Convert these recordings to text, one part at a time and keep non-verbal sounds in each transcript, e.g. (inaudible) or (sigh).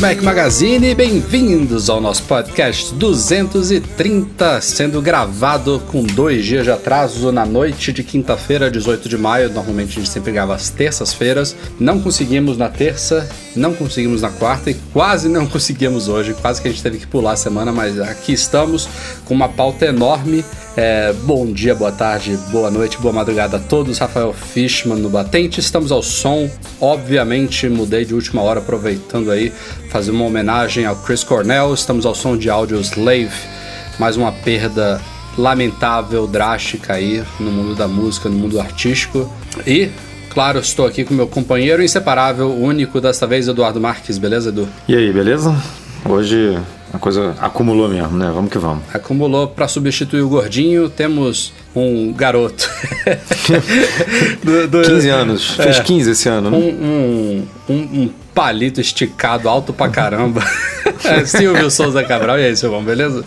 Mac Magazine, bem-vindos ao nosso podcast 230, sendo gravado com dois dias de atraso na noite de quinta-feira, 18 de maio. Normalmente a gente sempre grava às terças-feiras. Não conseguimos na terça, não conseguimos na quarta e quase não conseguimos hoje. Quase que a gente teve que pular a semana, mas aqui estamos com uma pauta enorme. É, bom dia, boa tarde, boa noite, boa madrugada a todos. Rafael Fishman no Batente. Estamos ao som. Obviamente, mudei de última hora, aproveitando aí, fazer uma homenagem ao Chris Cornell. Estamos ao som de áudio Slave. Mais uma perda lamentável, drástica aí no mundo da música, no mundo artístico. E, claro, estou aqui com meu companheiro inseparável, único desta vez, Eduardo Marques. Beleza, Edu? E aí, beleza? Hoje a coisa acumulou mesmo, né? Vamos que vamos. Acumulou para substituir o gordinho, temos um garoto. (laughs) do, do, 15 anos. É, Fez 15 esse ano, né? Um, um, um, palito esticado alto pra caramba. (laughs) é, Silvio Souza Cabral, e aí, Silvão, beleza?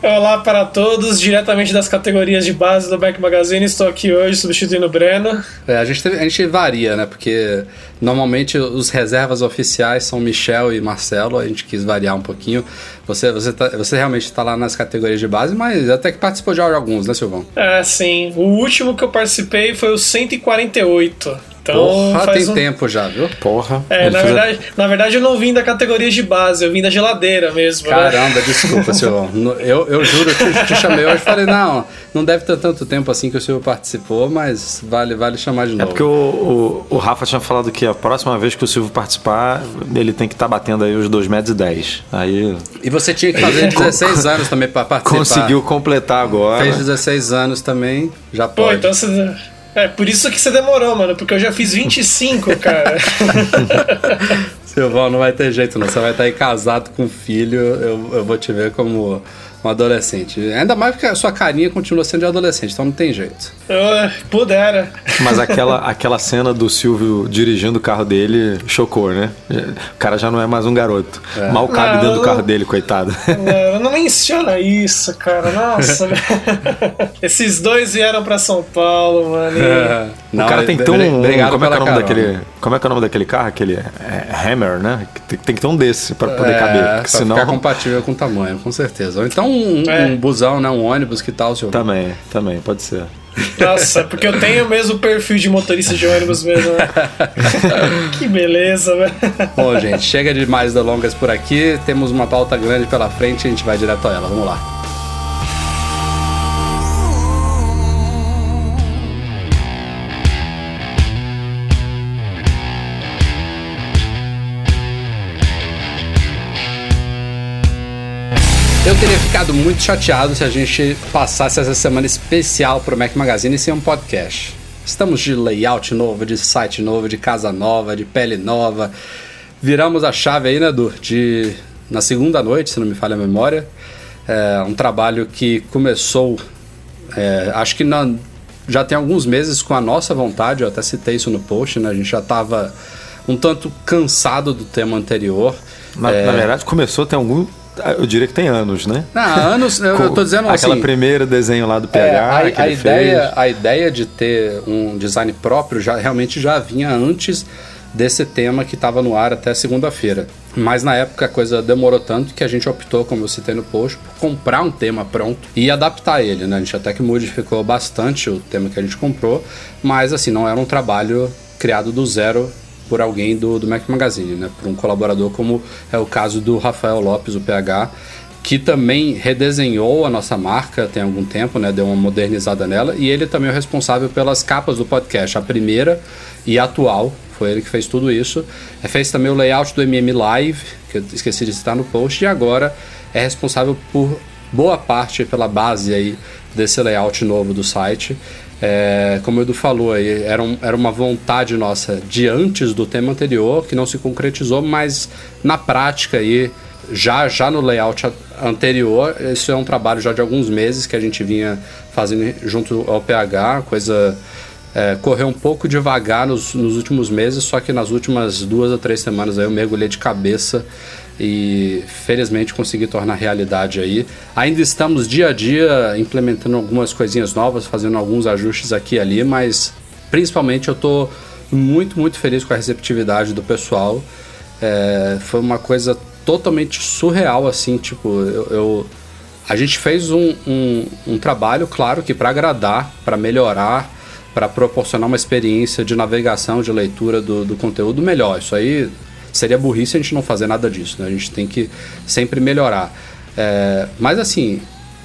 Olá para todos, diretamente das categorias de base do Back Magazine, estou aqui hoje substituindo o Breno. É, a gente, a gente varia, né? Porque normalmente os reservas oficiais são Michel e Marcelo, a gente quis variar um pouquinho. Você, você, tá, você realmente está lá nas categorias de base, mas até que participou de alguns, né, Silvão? É, sim. O último que eu participei foi o 148. Então, Porra, tem um... tempo já, viu? Porra. É, na verdade, na verdade eu não vim da categoria de base, eu vim da geladeira mesmo. Né? Caramba, né? desculpa, Silvão. Eu, eu juro que eu te chamei hoje e falei, não, não deve ter tanto tempo assim que o Silvio participou, mas vale, vale chamar de é novo. É porque o, o, o, Rafa tinha falado que a próxima vez que o Silvio participar, ele tem que estar tá batendo aí os 2 metros e 10. Aí... E você tinha que fazer 16 anos também para participar. Conseguiu completar agora. Fez 16 anos também, já pode. Pô, então você... É, por isso que você demorou, mano, porque eu já fiz 25, cara. (laughs) Silvão, não vai ter jeito não. Você vai estar aí casado com filho, eu, eu vou te ver como um adolescente. Ainda mais porque a sua carinha continua sendo de adolescente, então não tem jeito. Uh, pudera. Mas aquela, aquela cena do Silvio dirigindo o carro dele chocou, né? O cara já não é mais um garoto. É. Mal cabe não, dentro do carro dele, coitado. Não, não menciona isso, cara. Nossa. (laughs) (laughs) Esses dois vieram pra São Paulo, mano. É. Não, o cara tem que ter um. Obrigado como, é que é o nome daquele, como é que é o nome daquele carro? Aquele é, Hammer, né? Tem, tem, que ter um desse pra poder é, caber. Pra senão... ficar compatível com o tamanho, com certeza. Ou então um, é. um busão, né? Um ônibus, que tal, senhor? Também, também, pode ser. Nossa, porque eu tenho o mesmo perfil de motorista de ônibus mesmo, né? (laughs) que beleza, velho. Bom, gente, chega de mais delongas por aqui. Temos uma pauta grande pela frente a gente vai direto a ela. Vamos lá. Eu teria ficado muito chateado se a gente passasse essa semana especial para o Mac Magazine sem um podcast. Estamos de layout novo, de site novo, de casa nova, de pele nova. Viramos a chave aí, né, Edu? De, na segunda noite, se não me falha a memória. É um trabalho que começou, é, acho que na, já tem alguns meses com a nossa vontade, eu até citei isso no post, né? A gente já estava um tanto cansado do tema anterior. Na, é... na verdade, começou tem algum eu diria que tem anos, né? Não, anos, eu (laughs) tô dizendo assim. Aquela primeira desenho lá do PH é, a, que a ele ideia, fez. A ideia de ter um design próprio já realmente já vinha antes desse tema que estava no ar até segunda-feira. Mas na época a coisa demorou tanto que a gente optou, como eu citei no post, por comprar um tema pronto e adaptar ele, né? A gente até que modificou bastante o tema que a gente comprou, mas assim, não era um trabalho criado do zero por alguém do, do Mac Magazine, né? Por um colaborador, como é o caso do Rafael Lopes, o PH, que também redesenhou a nossa marca tem algum tempo, né? Deu uma modernizada nela. E ele também é o responsável pelas capas do podcast. A primeira e a atual Foi ele que fez tudo isso. É, fez também o layout do MM Live, que eu esqueci de citar no post, e agora é responsável por boa parte pela base aí desse layout novo do site. É, como o Edu falou aí, era, um, era uma vontade nossa de antes do tema anterior, que não se concretizou, mas na prática aí, já, já no layout anterior, isso é um trabalho já de alguns meses que a gente vinha fazendo junto ao PH, coisa é, correu um pouco devagar nos, nos últimos meses, só que nas últimas duas ou três semanas aí eu mergulhei de cabeça e felizmente consegui tornar realidade aí. Ainda estamos dia a dia implementando algumas coisinhas novas, fazendo alguns ajustes aqui e ali, mas principalmente eu estou muito, muito feliz com a receptividade do pessoal. É, foi uma coisa totalmente surreal, assim, tipo, eu, eu a gente fez um, um, um trabalho, claro, que para agradar, para melhorar, para proporcionar uma experiência de navegação, de leitura do, do conteúdo melhor. Isso aí seria burrice a gente não fazer nada disso, né? A gente tem que sempre melhorar. É, mas assim,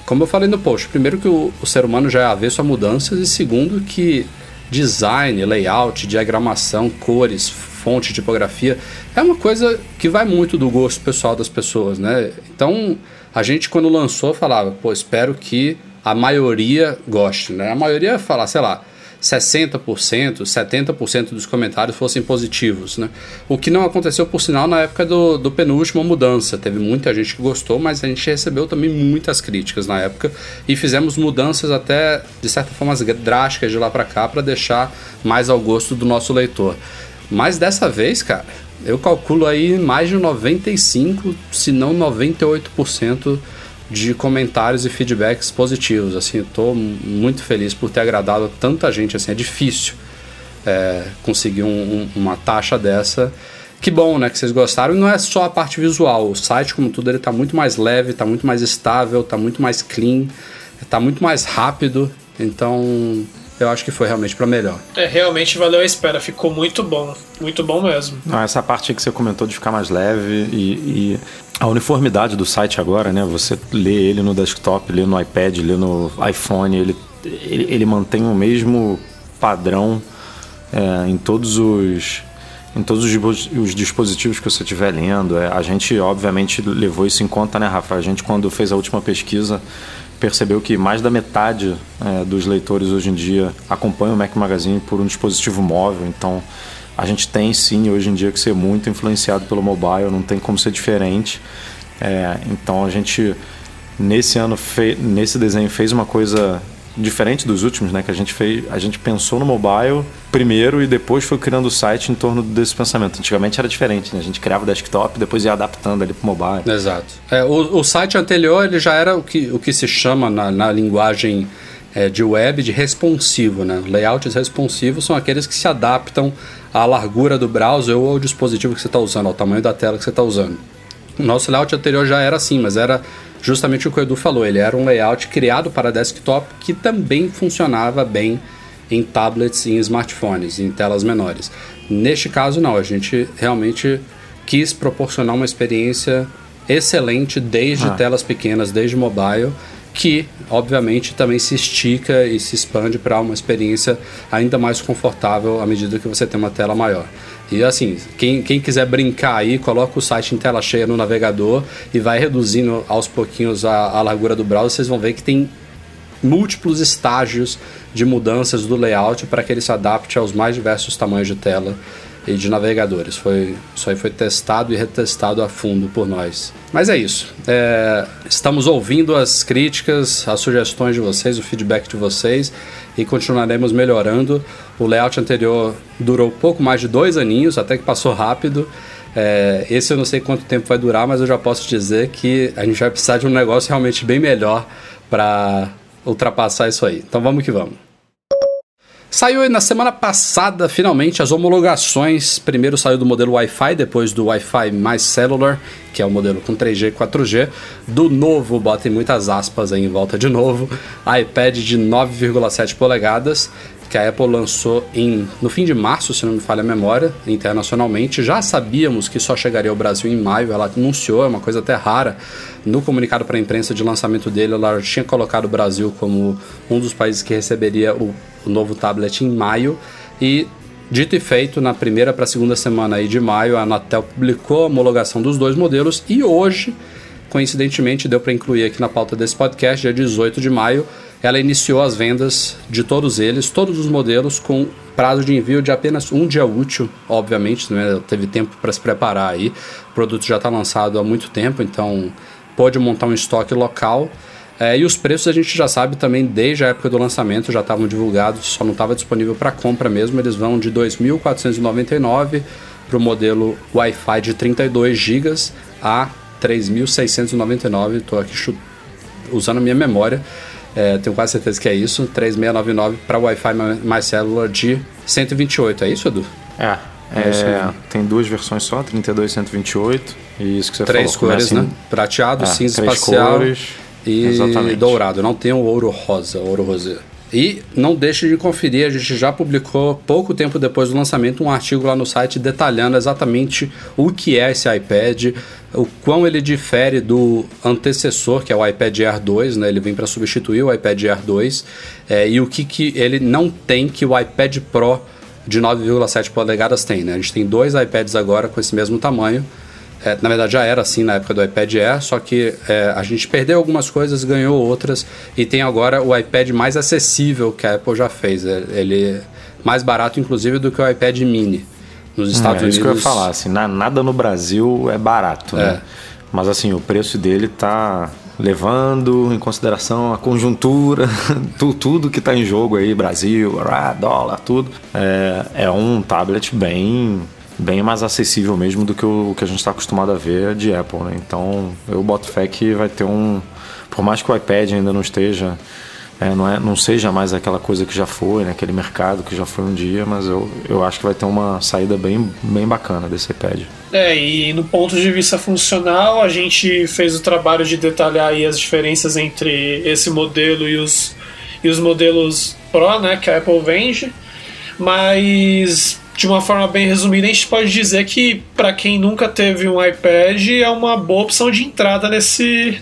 como eu falei no post, primeiro que o, o ser humano já é avesso a mudanças e segundo que design, layout, diagramação, cores, fonte, tipografia é uma coisa que vai muito do gosto pessoal das pessoas, né? Então a gente quando lançou falava, pô, espero que a maioria goste, né? A maioria fala, sei lá, 60%, 70% dos comentários fossem positivos, né? O que não aconteceu, por sinal, na época do, do penúltima mudança. Teve muita gente que gostou, mas a gente recebeu também muitas críticas na época e fizemos mudanças até, de certa forma, drásticas de lá para cá para deixar mais ao gosto do nosso leitor. Mas dessa vez, cara, eu calculo aí mais de 95, se não 98% de comentários e feedbacks positivos. Assim, estou muito feliz por ter agradado tanta gente. Assim, é difícil é, conseguir um, um, uma taxa dessa. Que bom, né, que vocês gostaram. E não é só a parte visual. O site, como tudo, ele está muito mais leve, está muito mais estável, está muito mais clean, está muito mais rápido. Então, eu acho que foi realmente para melhor. É, realmente valeu a espera, ficou muito bom, muito bom mesmo. Não, essa parte que você comentou de ficar mais leve e, e, a uniformidade do site agora, né? Você lê ele no desktop, lê no iPad, lê no iPhone, ele, ele, ele mantém o mesmo padrão é, em todos os em todos os dispositivos que você estiver lendo. É, a gente, obviamente, levou isso em conta, né, Rafa? A gente, quando fez a última pesquisa, percebeu que mais da metade é, dos leitores hoje em dia acompanham o Mac Magazine por um dispositivo móvel. Então, a gente tem sim hoje em dia que ser muito influenciado pelo mobile, não tem como ser diferente. É, então, a gente nesse ano nesse desenho fez uma coisa diferente dos últimos, né? Que a gente fez, a gente pensou no mobile primeiro e depois foi criando o site em torno desse pensamento. Antigamente era diferente, né? A gente criava o desktop, depois ia adaptando ali para o mobile. Exato. É, o, o, site anterior ele já era o que, o que se chama na, na linguagem é, de web de responsivo, né? Layouts responsivos são aqueles que se adaptam à largura do browser ou ao dispositivo que você está usando, ao tamanho da tela que você está usando. O nosso layout anterior já era assim, mas era justamente o que o Edu falou. Ele era um layout criado para desktop que também funcionava bem em tablets e em smartphones, em telas menores. Neste caso, não. A gente realmente quis proporcionar uma experiência excelente desde ah. telas pequenas, desde mobile, que obviamente também se estica e se expande para uma experiência ainda mais confortável à medida que você tem uma tela maior. E assim, quem, quem quiser brincar aí, coloca o site em tela cheia no navegador e vai reduzindo aos pouquinhos a, a largura do browser, vocês vão ver que tem múltiplos estágios de mudanças do layout para que ele se adapte aos mais diversos tamanhos de tela e de navegadores. Foi, isso aí foi testado e retestado a fundo por nós. Mas é isso. É, estamos ouvindo as críticas, as sugestões de vocês, o feedback de vocês e continuaremos melhorando. O layout anterior durou pouco mais de dois aninhos, até que passou rápido. É, esse eu não sei quanto tempo vai durar, mas eu já posso dizer que a gente vai precisar de um negócio realmente bem melhor para ultrapassar isso aí. Então vamos que vamos. Saiu na semana passada, finalmente, as homologações. Primeiro saiu do modelo Wi-Fi, depois do Wi-Fi mais Cellular, que é o modelo com 3G e 4G. Do novo, botem muitas aspas aí em volta de novo, iPad de 9,7 polegadas, que a Apple lançou em, no fim de março, se não me falha a memória, internacionalmente. Já sabíamos que só chegaria ao Brasil em maio, ela anunciou, é uma coisa até rara. No comunicado para a imprensa de lançamento dele, ela tinha colocado o Brasil como um dos países que receberia o o novo tablet em maio e Dito e feito, na primeira para segunda semana aí de maio, a Anatel publicou a homologação dos dois modelos e hoje, coincidentemente, deu para incluir aqui na pauta desse podcast, dia 18 de maio, ela iniciou as vendas de todos eles, todos os modelos, com prazo de envio de apenas um dia útil, obviamente, né? teve tempo para se preparar aí. O produto já está lançado há muito tempo, então pode montar um estoque local. É, e os preços a gente já sabe também desde a época do lançamento, já estavam divulgados, só não estava disponível para compra mesmo. Eles vão de 2.499 para o modelo Wi-Fi de 32 GB a 3.699. Estou aqui usando a minha memória. É, tenho quase certeza que é isso. 3699 para Wi-Fi mais célula de 128. É isso, Edu? É. É, é tem duas versões só, 32 e 128. E isso que você três falou. Três cores, né? Prateado, é, cinza espacial cores, e exatamente. dourado. Não tem o ouro rosa, ouro rosé. E não deixe de conferir, a gente já publicou pouco tempo depois do lançamento um artigo lá no site detalhando exatamente o que é esse iPad, o quão ele difere do antecessor, que é o iPad Air 2, né? ele vem para substituir o iPad Air 2, é, e o que, que ele não tem que o iPad Pro de 9,7 polegadas tem. Né? A gente tem dois iPads agora com esse mesmo tamanho, é, na verdade já era assim na época do iPad Air, só que é, a gente perdeu algumas coisas, ganhou outras e tem agora o iPad mais acessível que a Apple já fez. É, ele é mais barato, inclusive, do que o iPad Mini nos Estados é, Unidos. É isso que eu ia falar, assim, nada no Brasil é barato, né? É. Mas assim, o preço dele tá levando em consideração a conjuntura, (laughs) tudo que está em jogo aí, Brasil, dólar, tudo. É, é um tablet bem bem mais acessível mesmo do que o que a gente está acostumado a ver de Apple, né? Então eu boto fé que vai ter um, por mais que o iPad ainda não esteja, é, não, é, não seja mais aquela coisa que já foi, né? aquele mercado que já foi um dia, mas eu, eu acho que vai ter uma saída bem, bem bacana desse iPad. É, e no ponto de vista funcional, a gente fez o trabalho de detalhar aí as diferenças entre esse modelo e os, e os modelos Pro, né, que a Apple vende, mas de uma forma bem resumida, a gente pode dizer que para quem nunca teve um iPad é uma boa opção de entrada nesse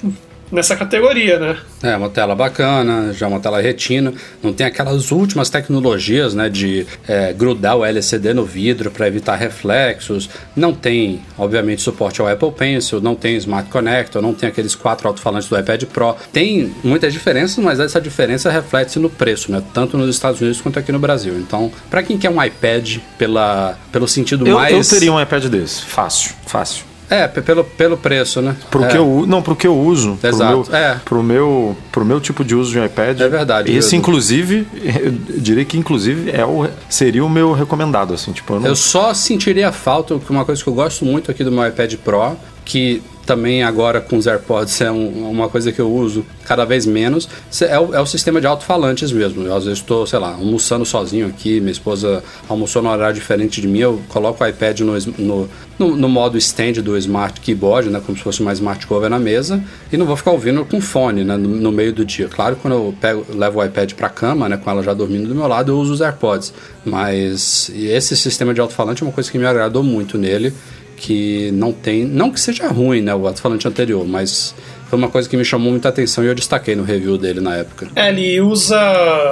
nessa categoria, né? É, uma tela bacana, já uma tela retina, não tem aquelas últimas tecnologias, né, de é, grudar o LCD no vidro para evitar reflexos, não tem, obviamente, suporte ao Apple Pencil, não tem Smart Connector, não tem aqueles quatro alto-falantes do iPad Pro, tem muitas diferenças, mas essa diferença reflete-se no preço, né, tanto nos Estados Unidos quanto aqui no Brasil. Então, para quem quer um iPad pela, pelo sentido eu, mais... Eu teria um iPad desse, fácil, fácil. É, pelo, pelo preço, né? Pro é. que eu, não, pro que eu uso. Exato. Pro meu, é. pro meu, pro meu tipo de uso de iPad. É verdade. Esse, inclusive, eu diria que inclusive é o, seria o meu recomendado, assim, tipo. Eu, não... eu só sentiria falta, uma coisa que eu gosto muito aqui do meu iPad Pro, que também agora com os AirPods é um, uma coisa que eu uso cada vez menos, é o, é o sistema de alto-falantes mesmo. Eu às vezes estou, sei lá, almoçando sozinho aqui, minha esposa almoçou num horário diferente de mim, eu coloco o iPad no, no, no, no modo stand do Smart Keyboard, né, como se fosse uma Smart Cover na mesa, e não vou ficar ouvindo com fone né, no, no meio do dia. Claro, quando eu pego, levo o iPad para cama, né, com ela já dormindo do meu lado, eu uso os AirPods. Mas esse sistema de alto-falante é uma coisa que me agradou muito nele que não tem. Não que seja ruim, né? O alto-falante anterior, mas foi uma coisa que me chamou muita atenção e eu destaquei no review dele na época. É, ele usa,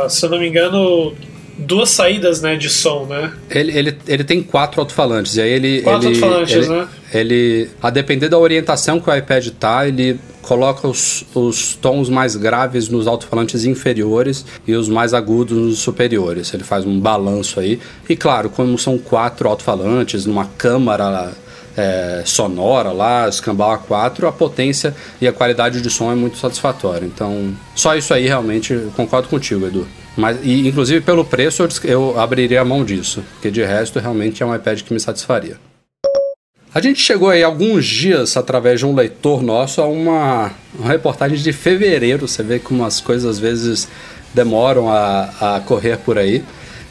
se eu não me engano, duas saídas né, de som, né? Ele, ele, ele tem quatro alto-falantes, e aí ele. Quatro alto-falantes, né? Ele, a depender da orientação que o iPad tá, ele coloca os, os tons mais graves nos alto-falantes inferiores e os mais agudos nos superiores. Ele faz um balanço aí. E claro, como são quatro alto-falantes numa câmara é, sonora lá, escambau A4, a potência e a qualidade de som é muito satisfatória. Então, só isso aí realmente concordo contigo, Edu. Mas, e, inclusive pelo preço eu, eu abriria a mão disso, porque de resto realmente é um iPad que me satisfaria. A gente chegou aí alguns dias, através de um leitor nosso, a uma, uma reportagem de fevereiro. Você vê como as coisas às vezes demoram a, a correr por aí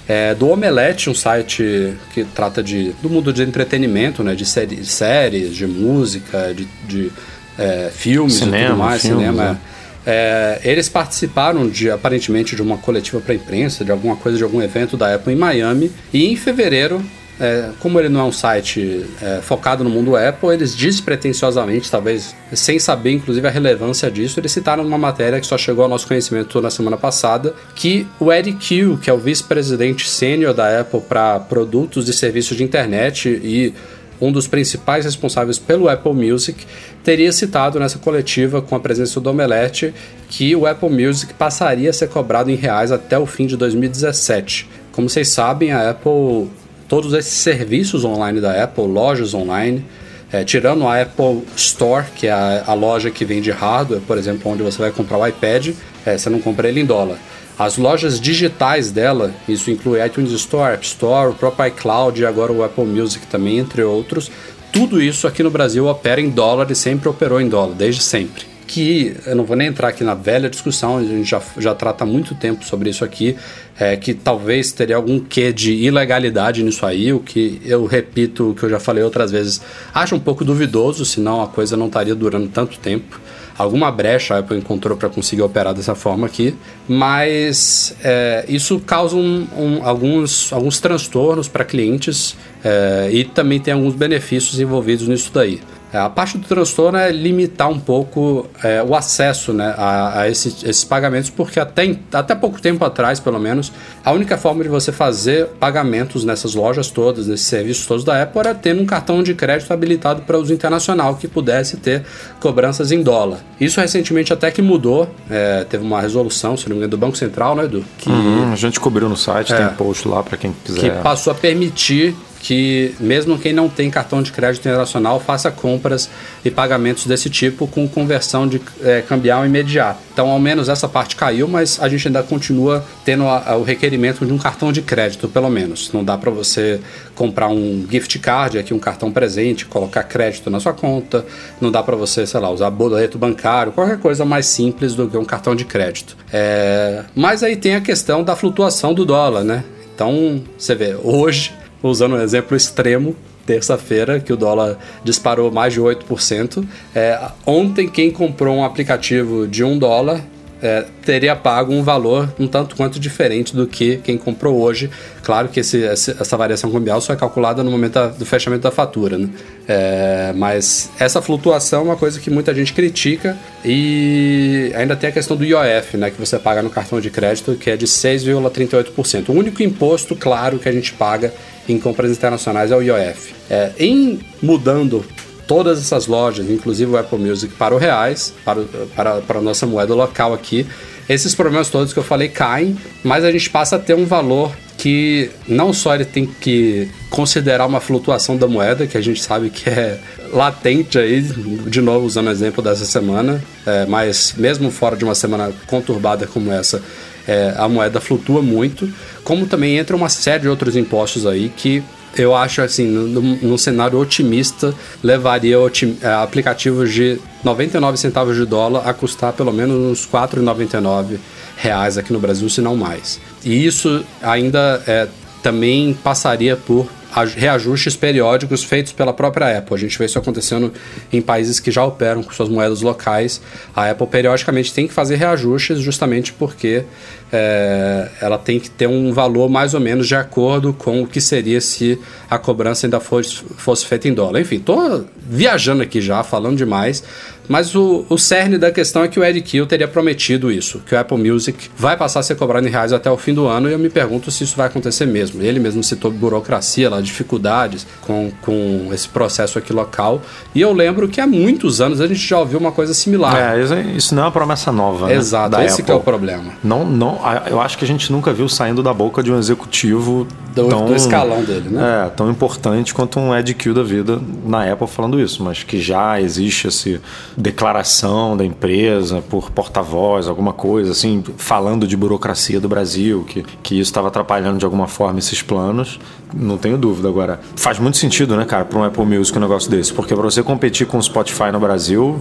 é, do Omelete, um site que trata de, do mundo de entretenimento, né, de série, séries, de música, de, de é, filmes cinema, e tudo mais, filmes, cinema. É. é. eles participaram de aparentemente de uma coletiva para imprensa, de alguma coisa, de algum evento da Apple em Miami, e em fevereiro é, como ele não é um site é, focado no mundo Apple, eles despretensiosamente, talvez sem saber inclusive a relevância disso, eles citaram numa matéria que só chegou ao nosso conhecimento na semana passada, que o Eric Q, que é o vice-presidente sênior da Apple para produtos e serviços de internet e um dos principais responsáveis pelo Apple Music, teria citado nessa coletiva com a presença do Omelete que o Apple Music passaria a ser cobrado em reais até o fim de 2017. Como vocês sabem, a Apple, todos esses serviços online da Apple, lojas online, é, tirando a Apple Store, que é a, a, loja que vende hardware, por exemplo, onde você vai comprar o iPad, é, você não compra ele em dólar. As lojas digitais dela, isso inclui iTunes Store, App Store, o próprio iCloud e agora o Apple Music também, entre outros. Tudo isso aqui no Brasil opera em dólar e sempre operou em dólar, desde sempre. Que eu não vou nem entrar aqui na velha discussão, a gente já, já trata há muito tempo sobre isso aqui, é, que talvez teria algum quê de ilegalidade nisso aí, o que eu repito, o que eu já falei outras vezes, acho um pouco duvidoso, senão a coisa não estaria durando tanto tempo alguma brecha a Apple encontrou para conseguir operar dessa forma aqui, mas é, isso causa um, um, alguns, alguns transtornos para clientes é, e também tem alguns benefícios envolvidos nisso daí. É, a parte do transtorno é limitar um pouco é, o acesso né, a, a esse, esses pagamentos, porque até, até pouco tempo atrás, pelo menos, a única forma de você fazer pagamentos nessas lojas todas, nesses serviços todos da Apple, era tendo um cartão de crédito habilitado para uso internacional que pudesse ter cobranças em dólar. Isso recentemente até que mudou, é, teve uma resolução, se não me engano, do Banco Central, né, Edu? Que, uhum, a gente cobriu no site, tem é. post lá para quem quiser. Que passou a permitir que mesmo quem não tem cartão de crédito internacional faça compras e pagamentos desse tipo com conversão de é, cambial imediata. Então, ao menos essa parte caiu, mas a gente ainda continua tendo a, a, o requerimento de um cartão de crédito, pelo menos. Não dá para você comprar um gift card, aqui um cartão presente, colocar crédito na sua conta. Não dá para você, sei lá, usar boleto bancário, qualquer coisa mais simples do que um cartão de crédito. É... Mas aí tem a questão da flutuação do dólar, né? Então, você vê, hoje usando um exemplo extremo, terça-feira, que o dólar disparou mais de 8%. É, ontem, quem comprou um aplicativo de um dólar é, teria pago um valor um tanto quanto diferente do que quem comprou hoje. Claro que esse, essa variação cambial só é calculada no momento do fechamento da fatura, né? É, mas essa flutuação é uma coisa que muita gente critica e ainda tem a questão do IOF, né, que você paga no cartão de crédito, que é de 6,38%. O único imposto, claro, que a gente paga em compras internacionais é o IOF. É, em mudando todas essas lojas, inclusive o Apple Music, para o reais, para, para, para a nossa moeda local aqui, esses problemas todos que eu falei caem, mas a gente passa a ter um valor que não só ele tem que considerar uma flutuação da moeda, que a gente sabe que é latente aí, de novo usando o exemplo dessa semana, é, mas mesmo fora de uma semana conturbada como essa, é, a moeda flutua muito, como também entra uma série de outros impostos aí que eu acho assim, num, cenário otimista, levaria otim, é, aplicativos de 99 centavos de dólar a custar pelo menos uns 4,99 reais aqui no Brasil, se não mais. E isso ainda é, também passaria por reajustes periódicos feitos pela própria Apple. A gente vê isso acontecendo em países que já operam com suas moedas locais. A Apple periodicamente tem que fazer reajustes justamente porque é, ela tem que ter um valor mais ou menos de acordo com o que seria se a cobrança ainda fosse, fosse feita em dólar. Enfim, estou viajando aqui já, falando demais, mas o, o cerne da questão é que o Eric Hill teria prometido isso, que o Apple Music vai passar a ser cobrado em reais até o fim do ano, e eu me pergunto se isso vai acontecer mesmo. Ele mesmo citou burocracia, lá, dificuldades com, com esse processo aqui local, e eu lembro que há muitos anos a gente já ouviu uma coisa similar. É, isso não é uma promessa nova, né? Exato, esse é o problema. Não, não, eu acho que a gente nunca viu saindo da boca de um executivo do, tão, do escalão dele, né? É, tão importante quanto um Ed Q da vida na Apple falando isso, mas que já existe essa declaração da empresa por porta-voz, alguma coisa assim, falando de burocracia do Brasil, que, que isso estava atrapalhando de alguma forma esses planos, não tenho dúvida. Agora, faz muito sentido, né, cara, para um Apple Music um negócio desse, porque para você competir com o Spotify no Brasil,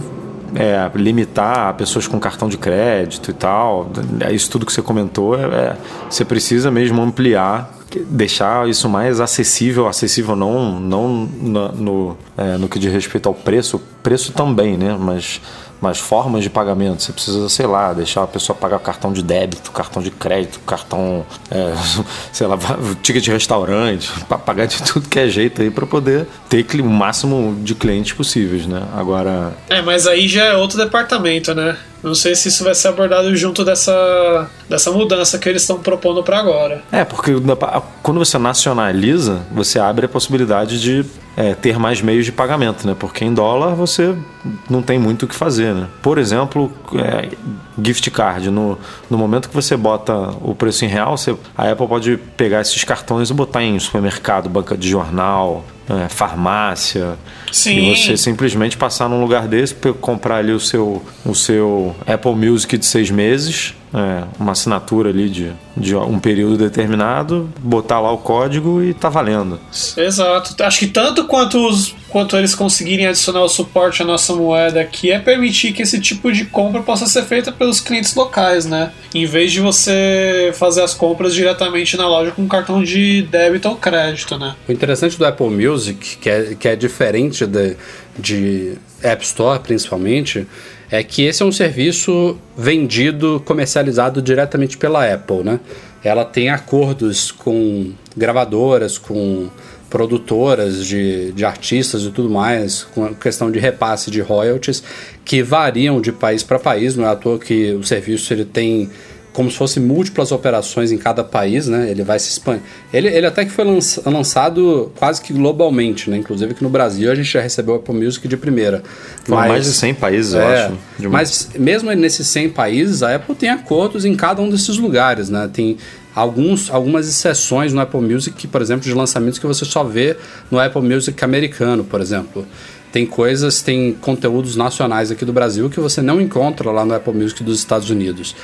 é, limitar pessoas com cartão de crédito e tal, é isso tudo que você comentou, é, é, você precisa mesmo ampliar deixar isso mais acessível, acessível não, não no, no, é, no que diz respeito ao preço preço também, né? Mas mas formas de pagamento. Você precisa, sei lá, deixar a pessoa pagar cartão de débito, cartão de crédito, cartão, é, (laughs) sei lá, (laughs) ticket de restaurante, (laughs) para pagar de tudo que é jeito aí para poder ter o máximo de clientes possíveis, né? Agora. É, mas aí já é outro departamento, né? Não sei se isso vai ser abordado junto dessa, dessa mudança que eles estão propondo para agora. É, porque quando você nacionaliza, você abre a possibilidade de é, ter mais meios de pagamento, né? Porque em dólar você não tem muito o que fazer, né? Por exemplo, é, gift card. No, no momento que você bota o preço em real, você, a Apple pode pegar esses cartões e botar em supermercado, banca de jornal, é, farmácia. Sim. E você simplesmente passar num lugar desse, comprar ali o seu, o seu Apple Music de seis meses, é, uma assinatura ali de, de um período determinado, botar lá o código e tá valendo. Exato. Acho que tanto quanto, os, quanto eles conseguirem adicionar o suporte à nossa moeda aqui, é permitir que esse tipo de compra possa ser feita pelos clientes locais, né? Em vez de você fazer as compras diretamente na loja com cartão de débito ou crédito, né? O interessante do Apple Music, que é, que é diferente de, de App Store principalmente, é que esse é um serviço vendido, comercializado diretamente pela Apple, né? Ela tem acordos com gravadoras, com produtoras de, de artistas e tudo mais, com questão de repasse de royalties, que variam de país para país, não é à toa que o serviço ele tem como se fosse múltiplas operações em cada país, né? Ele vai se expandir. Ele, ele até que foi lançado quase que globalmente, né? Inclusive aqui no Brasil a gente já recebeu o Apple Music de primeira. Foram mais de 100 países, é, eu acho. Uma... Mas mesmo nesses 100 países, a Apple tem acordos em cada um desses lugares, né? Tem alguns, algumas exceções no Apple Music, por exemplo, de lançamentos que você só vê no Apple Music americano, por exemplo. Tem coisas, tem conteúdos nacionais aqui do Brasil que você não encontra lá no Apple Music dos Estados Unidos.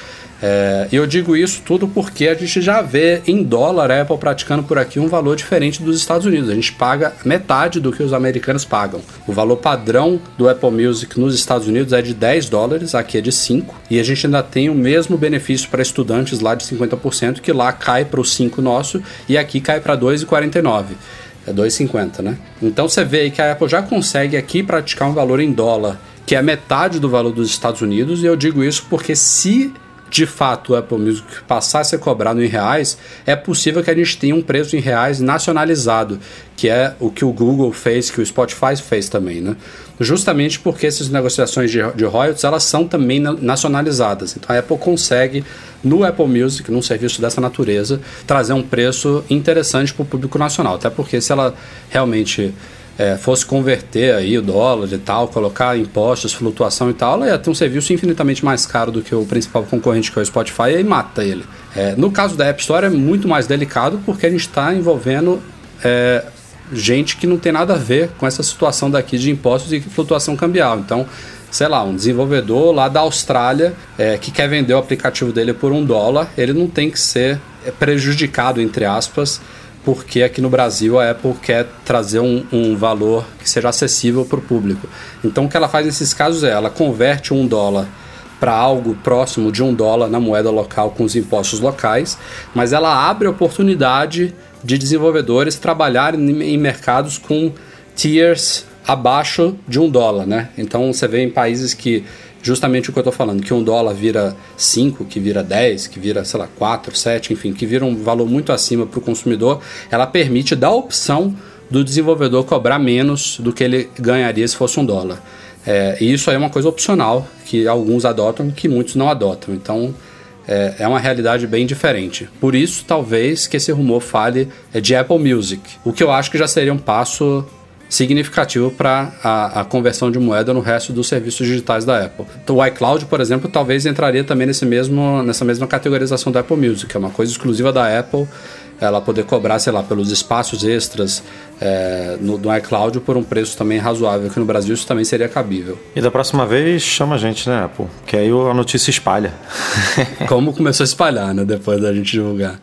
É, e eu digo isso tudo porque a gente já vê em dólar a Apple praticando por aqui um valor diferente dos Estados Unidos. A gente paga metade do que os americanos pagam. O valor padrão do Apple Music nos Estados Unidos é de 10 dólares, aqui é de 5. E a gente ainda tem o mesmo benefício para estudantes lá de 50%, que lá cai para o 5 nosso e aqui cai para 2,49. É 2,50, né? Então você vê aí que a Apple já consegue aqui praticar um valor em dólar que é metade do valor dos Estados Unidos, e eu digo isso porque se de fato o Apple Music passar a ser cobrado em reais, é possível que a gente tenha um preço em reais nacionalizado, que é o que o Google fez, que o Spotify fez também, né? Justamente porque essas negociações de, de royalties, elas são também nacionalizadas. Então a Apple consegue, no Apple Music, num serviço dessa natureza, trazer um preço interessante para o público nacional. Até porque se ela realmente é, fosse converter aí o dólar e tal, colocar impostos, flutuação e tal, ela ia ter um serviço infinitamente mais caro do que o principal concorrente que é o Spotify e aí mata ele. É, no caso da App Store é muito mais delicado porque a gente está envolvendo é, gente que não tem nada a ver com essa situação daqui de impostos e flutuação cambial. Então, sei lá, um desenvolvedor lá da Austrália é, que quer vender o aplicativo dele por um dólar, ele não tem que ser prejudicado, entre aspas, porque aqui no Brasil a Apple quer trazer um, um valor que seja acessível para o público. Então o que ela faz nesses casos é ela converte um dólar para algo próximo de um dólar na moeda local com os impostos locais, mas ela abre oportunidade de desenvolvedores trabalharem em mercados com tiers abaixo de um dólar, né? Então você vê em países que justamente o que eu estou falando, que um dólar vira 5, que vira 10, que vira, sei lá, 4, 7, enfim, que vira um valor muito acima para o consumidor, ela permite dar a opção do desenvolvedor cobrar menos do que ele ganharia se fosse um dólar. É, e isso aí é uma coisa opcional que alguns adotam que muitos não adotam. Então é, é uma realidade bem diferente. Por isso, talvez que esse rumor fale de Apple Music, o que eu acho que já seria um passo significativo para a, a, conversão de moeda no resto dos serviços digitais da Apple. Então, o iCloud, por exemplo, talvez entraria também nesse mesmo, nessa mesma categorização da Apple Music, é uma coisa exclusiva da Apple, ela poder cobrar, sei lá, pelos espaços extras é, no, no iCloud por um preço também razoável. Aqui no Brasil isso também seria cabível. E da próxima vez chama a gente, né, Apple? Que aí a notícia espalha. Como começou a espalhar, né, depois da gente divulgar.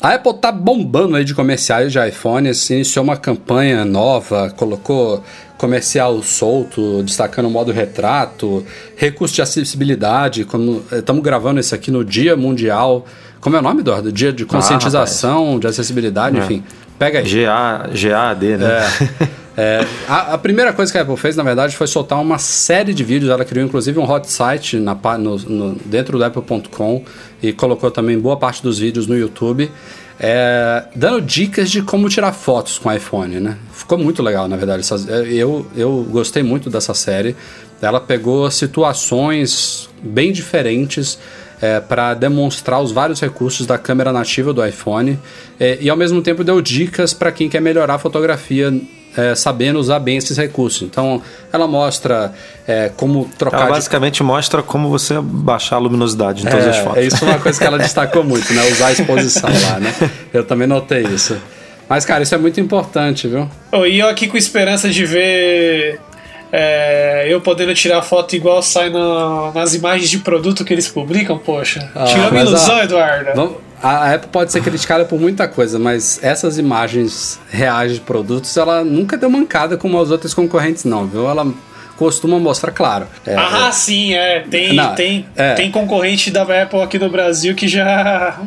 A Apple tá bombando aí de comerciais de iPhones, iniciou uma campanha nova, colocou comercial solto, destacando o modo retrato, recurso de acessibilidade, como estamos eh, gravando isso aqui no Dia Mundial, como é o nome, Eduardo? Dia de ah, conscientização, ah, de acessibilidade, é. enfim. Pega aí. GA, GAD, né? É. (laughs) É, a, a, primeira coisa que a Apple fez, na verdade, foi soltar uma série de vídeos. Ela criou inclusive um hot site na, no, no, dentro do Apple.com e colocou também boa parte dos vídeos no YouTube. É, dando dicas de como tirar fotos com iPhone, né? Ficou muito legal, na verdade. É, eu, eu gostei muito dessa série. Ela pegou situações bem diferentes é, para demonstrar os vários recursos da câmera nativa do iPhone é, e ao mesmo tempo deu dicas para quem quer melhorar a fotografia é, sabendo usar bem esses recursos. Então, ela mostra é, como trocar. Ela basicamente de... mostra como você baixar a luminosidade em todas é, as fotos. É isso é uma coisa que ela (laughs) destacou muito, né? Usar a exposição lá, né? Eu também notei isso. Mas, cara, isso é muito importante, viu? Oh, e eu aqui com esperança de ver é, eu podendo tirar foto igual sai nas imagens de produto que eles publicam, poxa. Ah, Tirou a ilusão, Eduardo. Vamos, a Apple pode ser criticada por muita coisa, mas essas imagens reais de produtos, ela nunca deu mancada como as outras concorrentes, não, viu? Ela costuma mostrar, claro. É, ah, é, sim, é. Tem, não, tem, é. tem concorrente da Apple aqui no Brasil que já.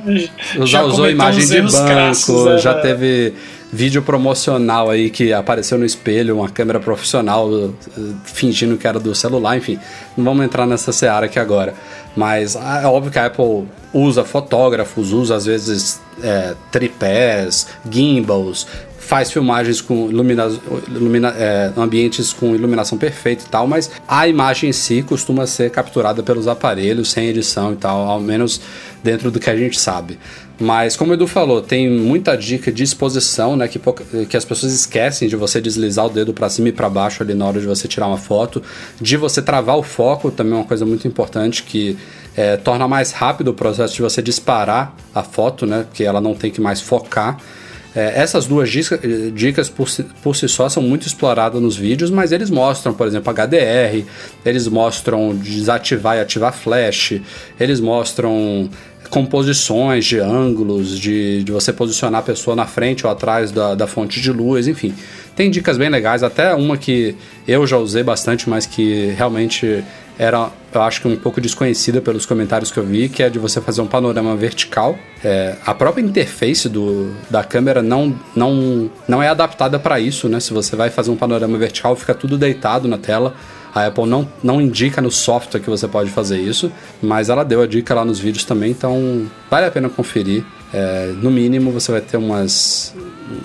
já usou imagem de banco, crassos, é. já teve vídeo promocional aí que apareceu no espelho, uma câmera profissional eh, fingindo que era do celular, enfim. Não vamos entrar nessa seara aqui agora. Mas ah, é óbvio que a Apple usa fotógrafos, usa às vezes é, tripés, gimbals, faz filmagens com ilumina, ilumina, é, ambientes com iluminação perfeita e tal, mas a imagem em si costuma ser capturada pelos aparelhos sem edição e tal, ao menos dentro do que a gente sabe. Mas como o Edu falou, tem muita dica de exposição, né, que, que as pessoas esquecem de você deslizar o dedo para cima e para baixo ali na hora de você tirar uma foto, de você travar o foco, também é uma coisa muito importante que é, torna mais rápido o processo de você disparar a foto, né, porque ela não tem que mais focar. É, essas duas dicas, dicas por, si, por si só são muito exploradas nos vídeos, mas eles mostram, por exemplo, HDR, eles mostram desativar e ativar flash, eles mostram composições de ângulos, de, de você posicionar a pessoa na frente ou atrás da, da fonte de luz, enfim. Tem dicas bem legais, até uma que eu já usei bastante, mas que realmente era, eu acho que um pouco desconhecida pelos comentários que eu vi, que é de você fazer um panorama vertical. É, a própria interface do, da câmera não, não, não é adaptada para isso, né? Se você vai fazer um panorama vertical, fica tudo deitado na tela. A Apple não, não indica no software que você pode fazer isso, mas ela deu a dica lá nos vídeos também, então vale a pena conferir. É, no mínimo você vai ter umas,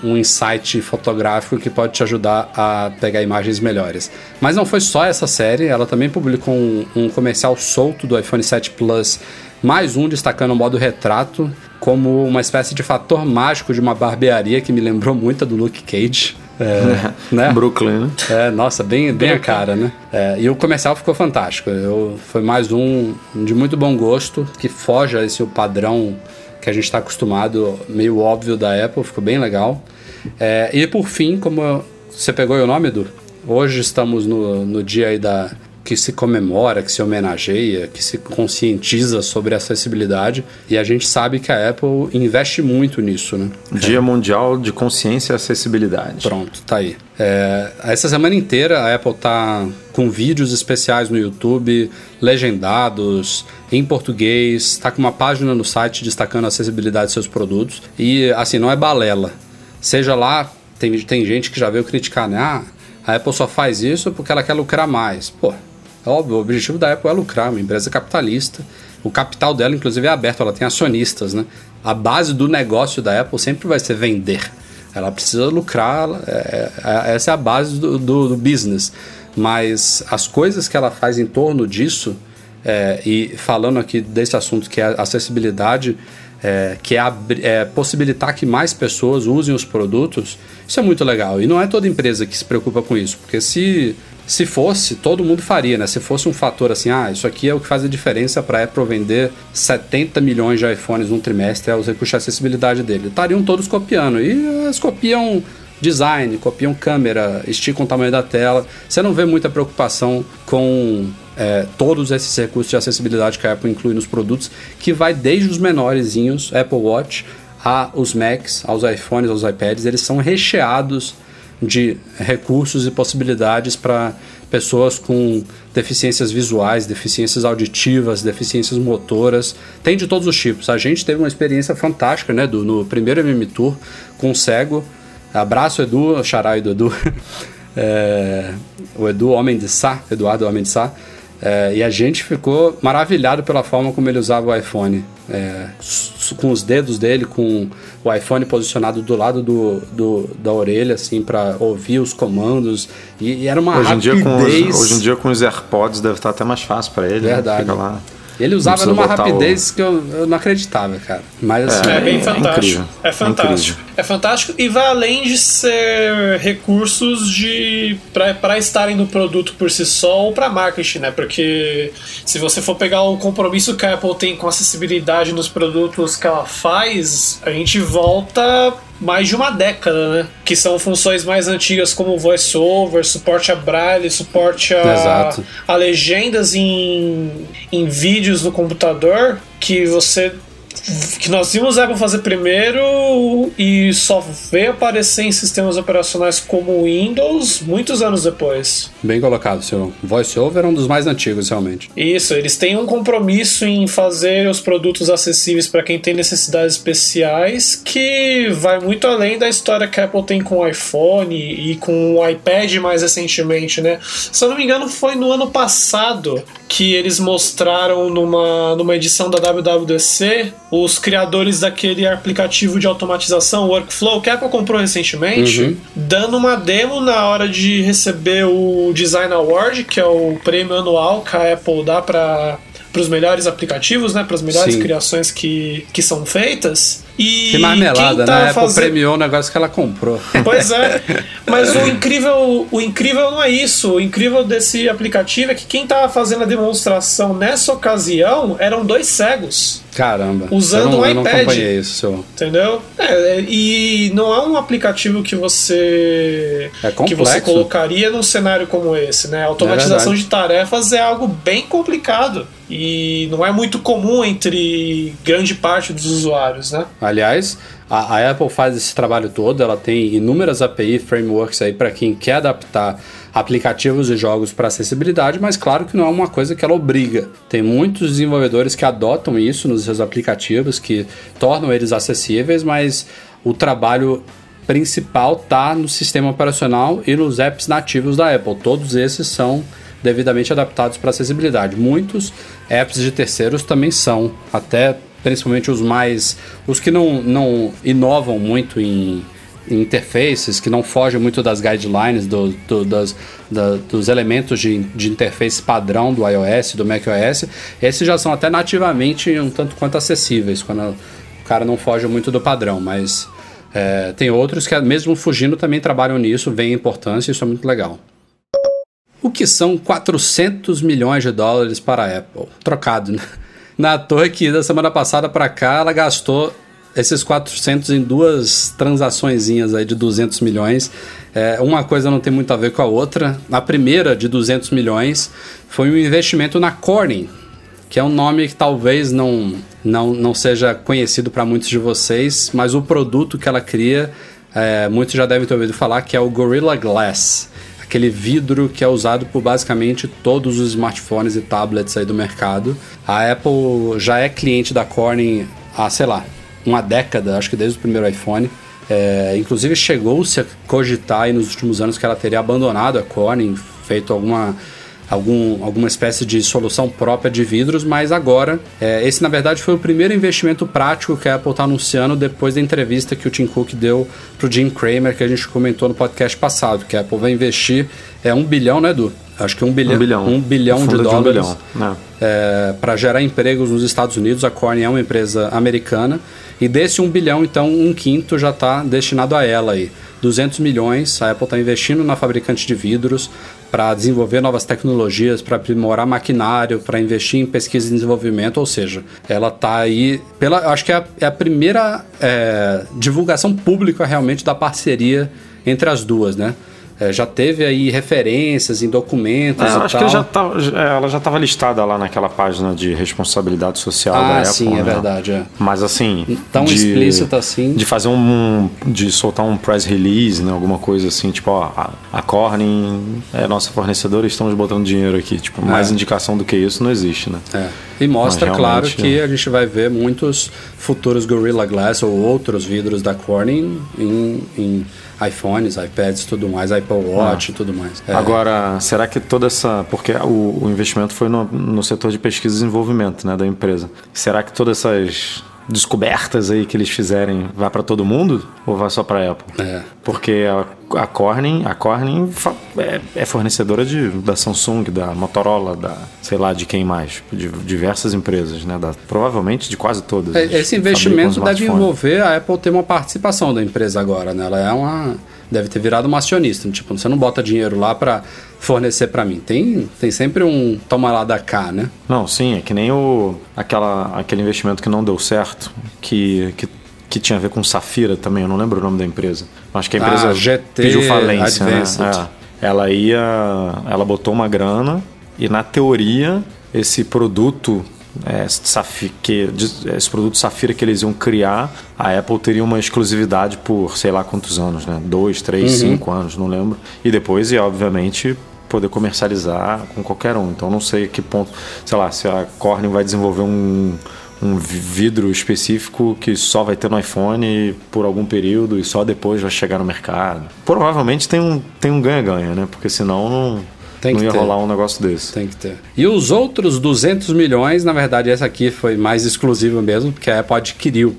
um insight fotográfico que pode te ajudar a pegar imagens melhores. Mas não foi só essa série, ela também publicou um, um comercial solto do iPhone 7 Plus, mais um destacando o modo retrato como uma espécie de fator mágico de uma barbearia que me lembrou muito do Luke Cage. É, (laughs) né? Brooklyn, né? É, nossa, bem, bem a cara, né? É, e o comercial ficou fantástico. Eu, foi mais um de muito bom gosto, que foge a esse padrão que a gente está acostumado, meio óbvio da Apple, ficou bem legal. É, e por fim, como você pegou o nome, Edu? Hoje estamos no, no dia aí da, que se comemora, que se homenageia, que se conscientiza sobre acessibilidade. E a gente sabe que a Apple investe muito nisso, né? Dia é. Mundial de Consciência e Acessibilidade. Pronto, tá aí. É, essa semana inteira a Apple tá com vídeos especiais no YouTube, legendados, em português, tá com uma página no site destacando a acessibilidade de seus produtos. E assim, não é balela. Seja lá, tem, tem gente que já veio criticar, né? Ah, a Apple só faz isso porque ela quer lucrar mais. Pô, óbvio, o objetivo da Apple é lucrar, uma empresa capitalista. O capital dela, inclusive, é aberto, ela tem acionistas, né? A base do negócio da Apple sempre vai ser vender. Ela precisa lucrar, é, é, essa é a base do, do, do, business. Mas as coisas que ela faz em torno disso, é, e falando aqui desse assunto que é acessibilidade, é, que é, é, possibilitar que mais pessoas usem os produtos, isso é muito legal. E não é toda empresa que se preocupa com isso, porque se se fosse, todo mundo faria, né? Se fosse um fator assim, ah, isso aqui é o que faz a diferença para a Apple vender 70 milhões de iPhones num trimestre, é os recursos de acessibilidade dele. Estariam todos copiando. E eles copiam design, copiam câmera, esticam o tamanho da tela. Você não vê muita preocupação com é, todos esses recursos de acessibilidade que a Apple inclui nos produtos, que vai desde os menorzinhos, Apple Watch, a os Macs, aos iPhones, aos iPads, eles são recheados de recursos e possibilidades para pessoas com deficiências visuais, deficiências auditivas, deficiências motoras, tem de todos os tipos. A gente teve uma experiência fantástica, né, do, no primeiro MM Tour com o cego. Abraço Edu, xará do Edu. (laughs) é, o Edu Homem de Sá, Eduardo Homem de Sá, é, e a gente ficou maravilhado pela forma como ele usava o iPhone. É, com os dedos dele, com o iPhone posicionado do lado do, do da orelha, assim, para ouvir os comandos. E, e, era uma hoje rapidez... Em dia com os, hoje em dia com os AirPods deve estar até mais fácil para ele. Né? Verdade. Né? Ele usava numa rapidez o... que eu, eu, não acreditava, cara. Mas assim, é, é bem fantástico. É, é fantástico. É, é, fantástico e vai além de ser recursos de para estarem no produto por si só ou para marketing, né? Porque se você for pegar o compromisso que a Apple tem com acessibilidade nos produtos que ela faz, a gente volta mais de uma década, né? Que são funções mais antigas como voiceover, suporte a braille, suporte a, a legendas em, em vídeos no computador, que você que nós vimos Apple fazer primeiro e só veio aparecer em sistemas operacionais como Windows muitos anos depois. Bem colocado, seu VoiceOver é um dos mais antigos, realmente. Isso, eles têm um compromisso em fazer os produtos acessíveis para quem tem necessidades especiais que vai muito além da história que a Apple tem com o iPhone e com o iPad mais recentemente, né? Se eu não me engano, foi no ano passado que eles mostraram numa, numa edição da WWDC os criadores daquele aplicativo de automatização, Workflow, que a Apple comprou recentemente, uhum. dando uma demo na hora de receber o Design Award, que é o prêmio anual que a Apple dá para os melhores aplicativos, né, para as melhores Sim. criações que, que são feitas. E que marmelada, tá né? A Apple premiou o negócio que ela comprou. Pois é. (laughs) Mas o incrível, o incrível não é isso. O incrível desse aplicativo é que quem estava fazendo a demonstração nessa ocasião eram dois cegos. Caramba. Usando não, um iPad. Eu não acompanhei isso. Entendeu? É, e não é um aplicativo que você é que você colocaria num cenário como esse, né? A automatização é de tarefas é algo bem complicado e não é muito comum entre grande parte dos usuários, né? Aliás, a, a Apple faz esse trabalho todo, ela tem inúmeras API frameworks aí para quem quer adaptar aplicativos e jogos para acessibilidade, mas claro que não é uma coisa que ela obriga. Tem muitos desenvolvedores que adotam isso nos seus aplicativos, que tornam eles acessíveis, mas o trabalho principal está no sistema operacional e nos apps nativos da Apple. Todos esses são devidamente adaptados para acessibilidade. Muitos apps de terceiros também são, até principalmente os mais. os que não, não inovam muito em, em interfaces, que não fogem muito das guidelines, do, do, das, da, dos elementos de, de interface padrão do iOS, do macOS, esses já são até nativamente um tanto quanto acessíveis, quando o cara não foge muito do padrão, mas. É, tem outros que, mesmo fugindo, também trabalham nisso, veem a importância, isso é muito legal. O que são 400 milhões de dólares para a Apple? Trocado, né? Na toa que da semana passada para cá ela gastou esses 400 em duas transaçõezinhas aí de 200 milhões. É, uma coisa não tem muito a ver com a outra. A primeira, de 200 milhões, foi um investimento na Corning, que é um nome que talvez não, não, não seja conhecido para muitos de vocês, mas o produto que ela cria, é, muitos já devem ter ouvido falar, que é o Gorilla Glass aquele vidro que é usado por basicamente todos os smartphones e tablets aí do mercado. A Apple já é cliente da Corning há, sei lá, uma década, acho que desde o primeiro iPhone. É, inclusive chegou-se a cogitar nos últimos anos que ela teria abandonado a Corning, feito alguma algum, alguma espécie de solução própria de vidros, mas agora, é, esse na verdade foi o primeiro investimento prático que a Apple está anunciando depois da entrevista que o Tim Cook deu para o Jim Cramer, que a gente comentou no podcast passado, que a Apple vai investir é um bilhão, né, Edu? Acho que um bilhão, um bilhão, um bilhão de dólares um né? é, para gerar empregos nos Estados Unidos. A Corning é uma empresa americana e desse um bilhão, então um quinto já está destinado a ela aí. 200 milhões, a Apple está investindo na fabricante de vidros para desenvolver novas tecnologias, para aprimorar maquinário, para investir em pesquisa e desenvolvimento, ou seja, ela está aí pela, acho que é a, é a primeira é, divulgação pública realmente da parceria entre as duas, né? É, já teve aí referências em documentos é, e acho tal. que já tá, é, ela já estava listada lá naquela página de responsabilidade social ah, da Apple. sim, é né? verdade. É. Mas assim... Tão de, explícita assim. De fazer um... de soltar um press release, né? Alguma coisa assim, tipo, ó, a, a Corning é nossa fornecedora e estamos botando dinheiro aqui. Tipo, mais é. indicação do que isso não existe, né? É. E mostra, claro, que a gente vai ver muitos futuros Gorilla Glass ou outros vidros da Corning em, em iPhones, iPads tudo mais, Apple Watch e tudo mais. É, Agora, será que toda essa. Porque o, o investimento foi no, no setor de pesquisa e desenvolvimento né, da empresa. Será que todas essas descobertas aí que eles fizerem vai para todo mundo ou vai só para Apple? É. Porque a, a Corning, a Corning é, é fornecedora de, da Samsung, da Motorola, da sei lá de quem mais, de diversas empresas, né? Da, provavelmente de quase todas. É, Esse investimento deve envolver a Apple ter uma participação da empresa agora, né? Ela é uma deve ter virado uma acionista, tipo, você não bota dinheiro lá para fornecer para mim. Tem tem sempre um toma lá da cá, né? Não, sim, é que nem o, aquela, aquele investimento que não deu certo, que, que, que tinha a ver com Safira também, eu não lembro o nome da empresa. Acho que a empresa Ah, GT pediu falência, né? É. Ela ia. Ela botou uma grana e na teoria esse produto. é, Safi- que, esse produto Safira que eles iam criar, a Apple teria uma exclusividade por sei lá quantos anos, né? Dois, três, cinco anos, não lembro. E depois ia, obviamente, poder comercializar com qualquer um. Então não sei que ponto, sei lá, se a Corning vai desenvolver um, um vi- vidro específico que só vai ter no iPhone por algum período e só depois vai chegar no mercado. Provavelmente tem um tem um ganha-ganha, né? Porque senão não, Tem não ia ter. rolar um negócio desse. Tem que ter. E os outros 200 milhões, na verdade, essa aqui foi mais exclusiva mesmo, porque a Apple adquiriu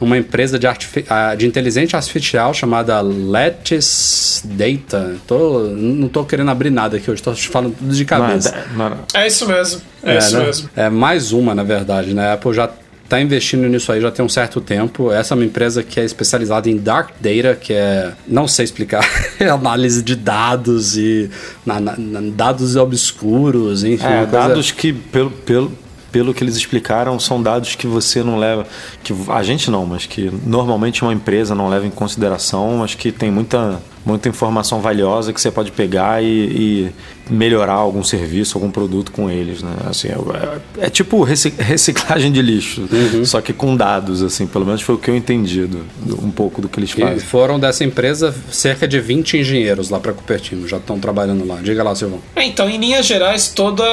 uma empresa de, ah, de inteligência artificial chamada Lattice Data. Tô, não tô querendo abrir nada aqui hoje, tô te falando tudo de Não é- cabeça. não era- É isso mesmo. É, isso né? mesmo. É mais uma, na verdade, né? A Apple já está investindo nisso aí já tem um certo tempo. Essa é uma empresa que é especializada em dark data, que é, não sei explicar, (laughs) é análise de dados e na- na- dados obscuros, enfim. É, dados que, pelo, pelo, pelo que eles explicaram, são dados que você não leva. que A gente não, mas que normalmente uma empresa não leva em consideração, mas que tem muita, muita informação valiosa que você pode pegar e, e melhorar algum serviço, algum produto com eles. Né? Assim, é, é tipo reci- (laughs) reciclagem de lixo, Uhum. só que com dados, assim, pelo menos foi o que eu entendi do- do- um pouco do que eles E fazem. foram dessa empresa cerca de 20 engenheiros lá para Cupertino, já estão trabalhando lá. Diga lá, Silvão. É, então, em linhas gerais, toda,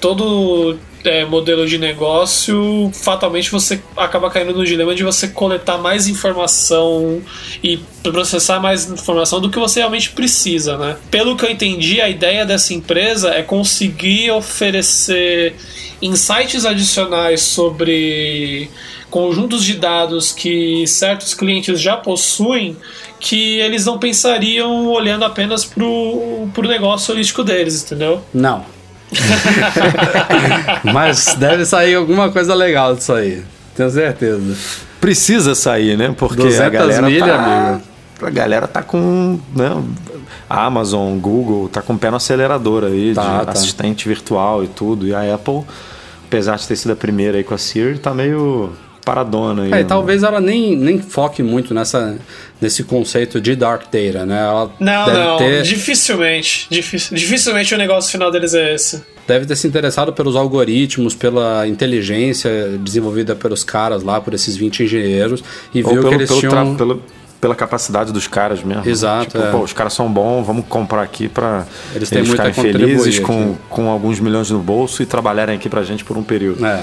todo é, modelo de negócio, fatalmente você acaba caindo no dilema de você coletar mais informação e processar mais informação do que você realmente precisa, né? Pelo que eu entendi, a ideia dessa empresa é conseguir oferecer insights adicionais sobre conjuntos de dados que certos clientes já possuem que eles não pensariam olhando apenas pro, pro negócio holístico deles, entendeu? Não. (laughs) Mas deve sair alguma coisa legal disso aí. Tenho certeza. Precisa sair, né? Porque 200 a galera milha, tá, amigo. A galera tá com, né? A Amazon, Google, tá com o pé no acelerador aí Tá, de tá. assistente virtual e tudo. E a Apple, apesar de ter sido a primeira aí com a Siri, tá meio paradona aí. É, né? e talvez ela nem, nem foque muito nessa, nesse conceito de dark data, né? Ela Não, deve não, ter, dificilmente. Dific- dificilmente o negócio final deles é esse. deve ter se interessado pelos algoritmos, pela inteligência desenvolvida pelos caras lá, por esses 20 engenheiros, e Ou viu pelo, que eles pelo tinham. pelo- pela capacidade dos caras mesmo. né? Exato, Tipo, é. pô, os caras são bons, vamos comprar aqui pra Eles eles, ficarem felizes com, aqui. com alguns milhões no bolso e trabalharem aqui pra gente por um período. É,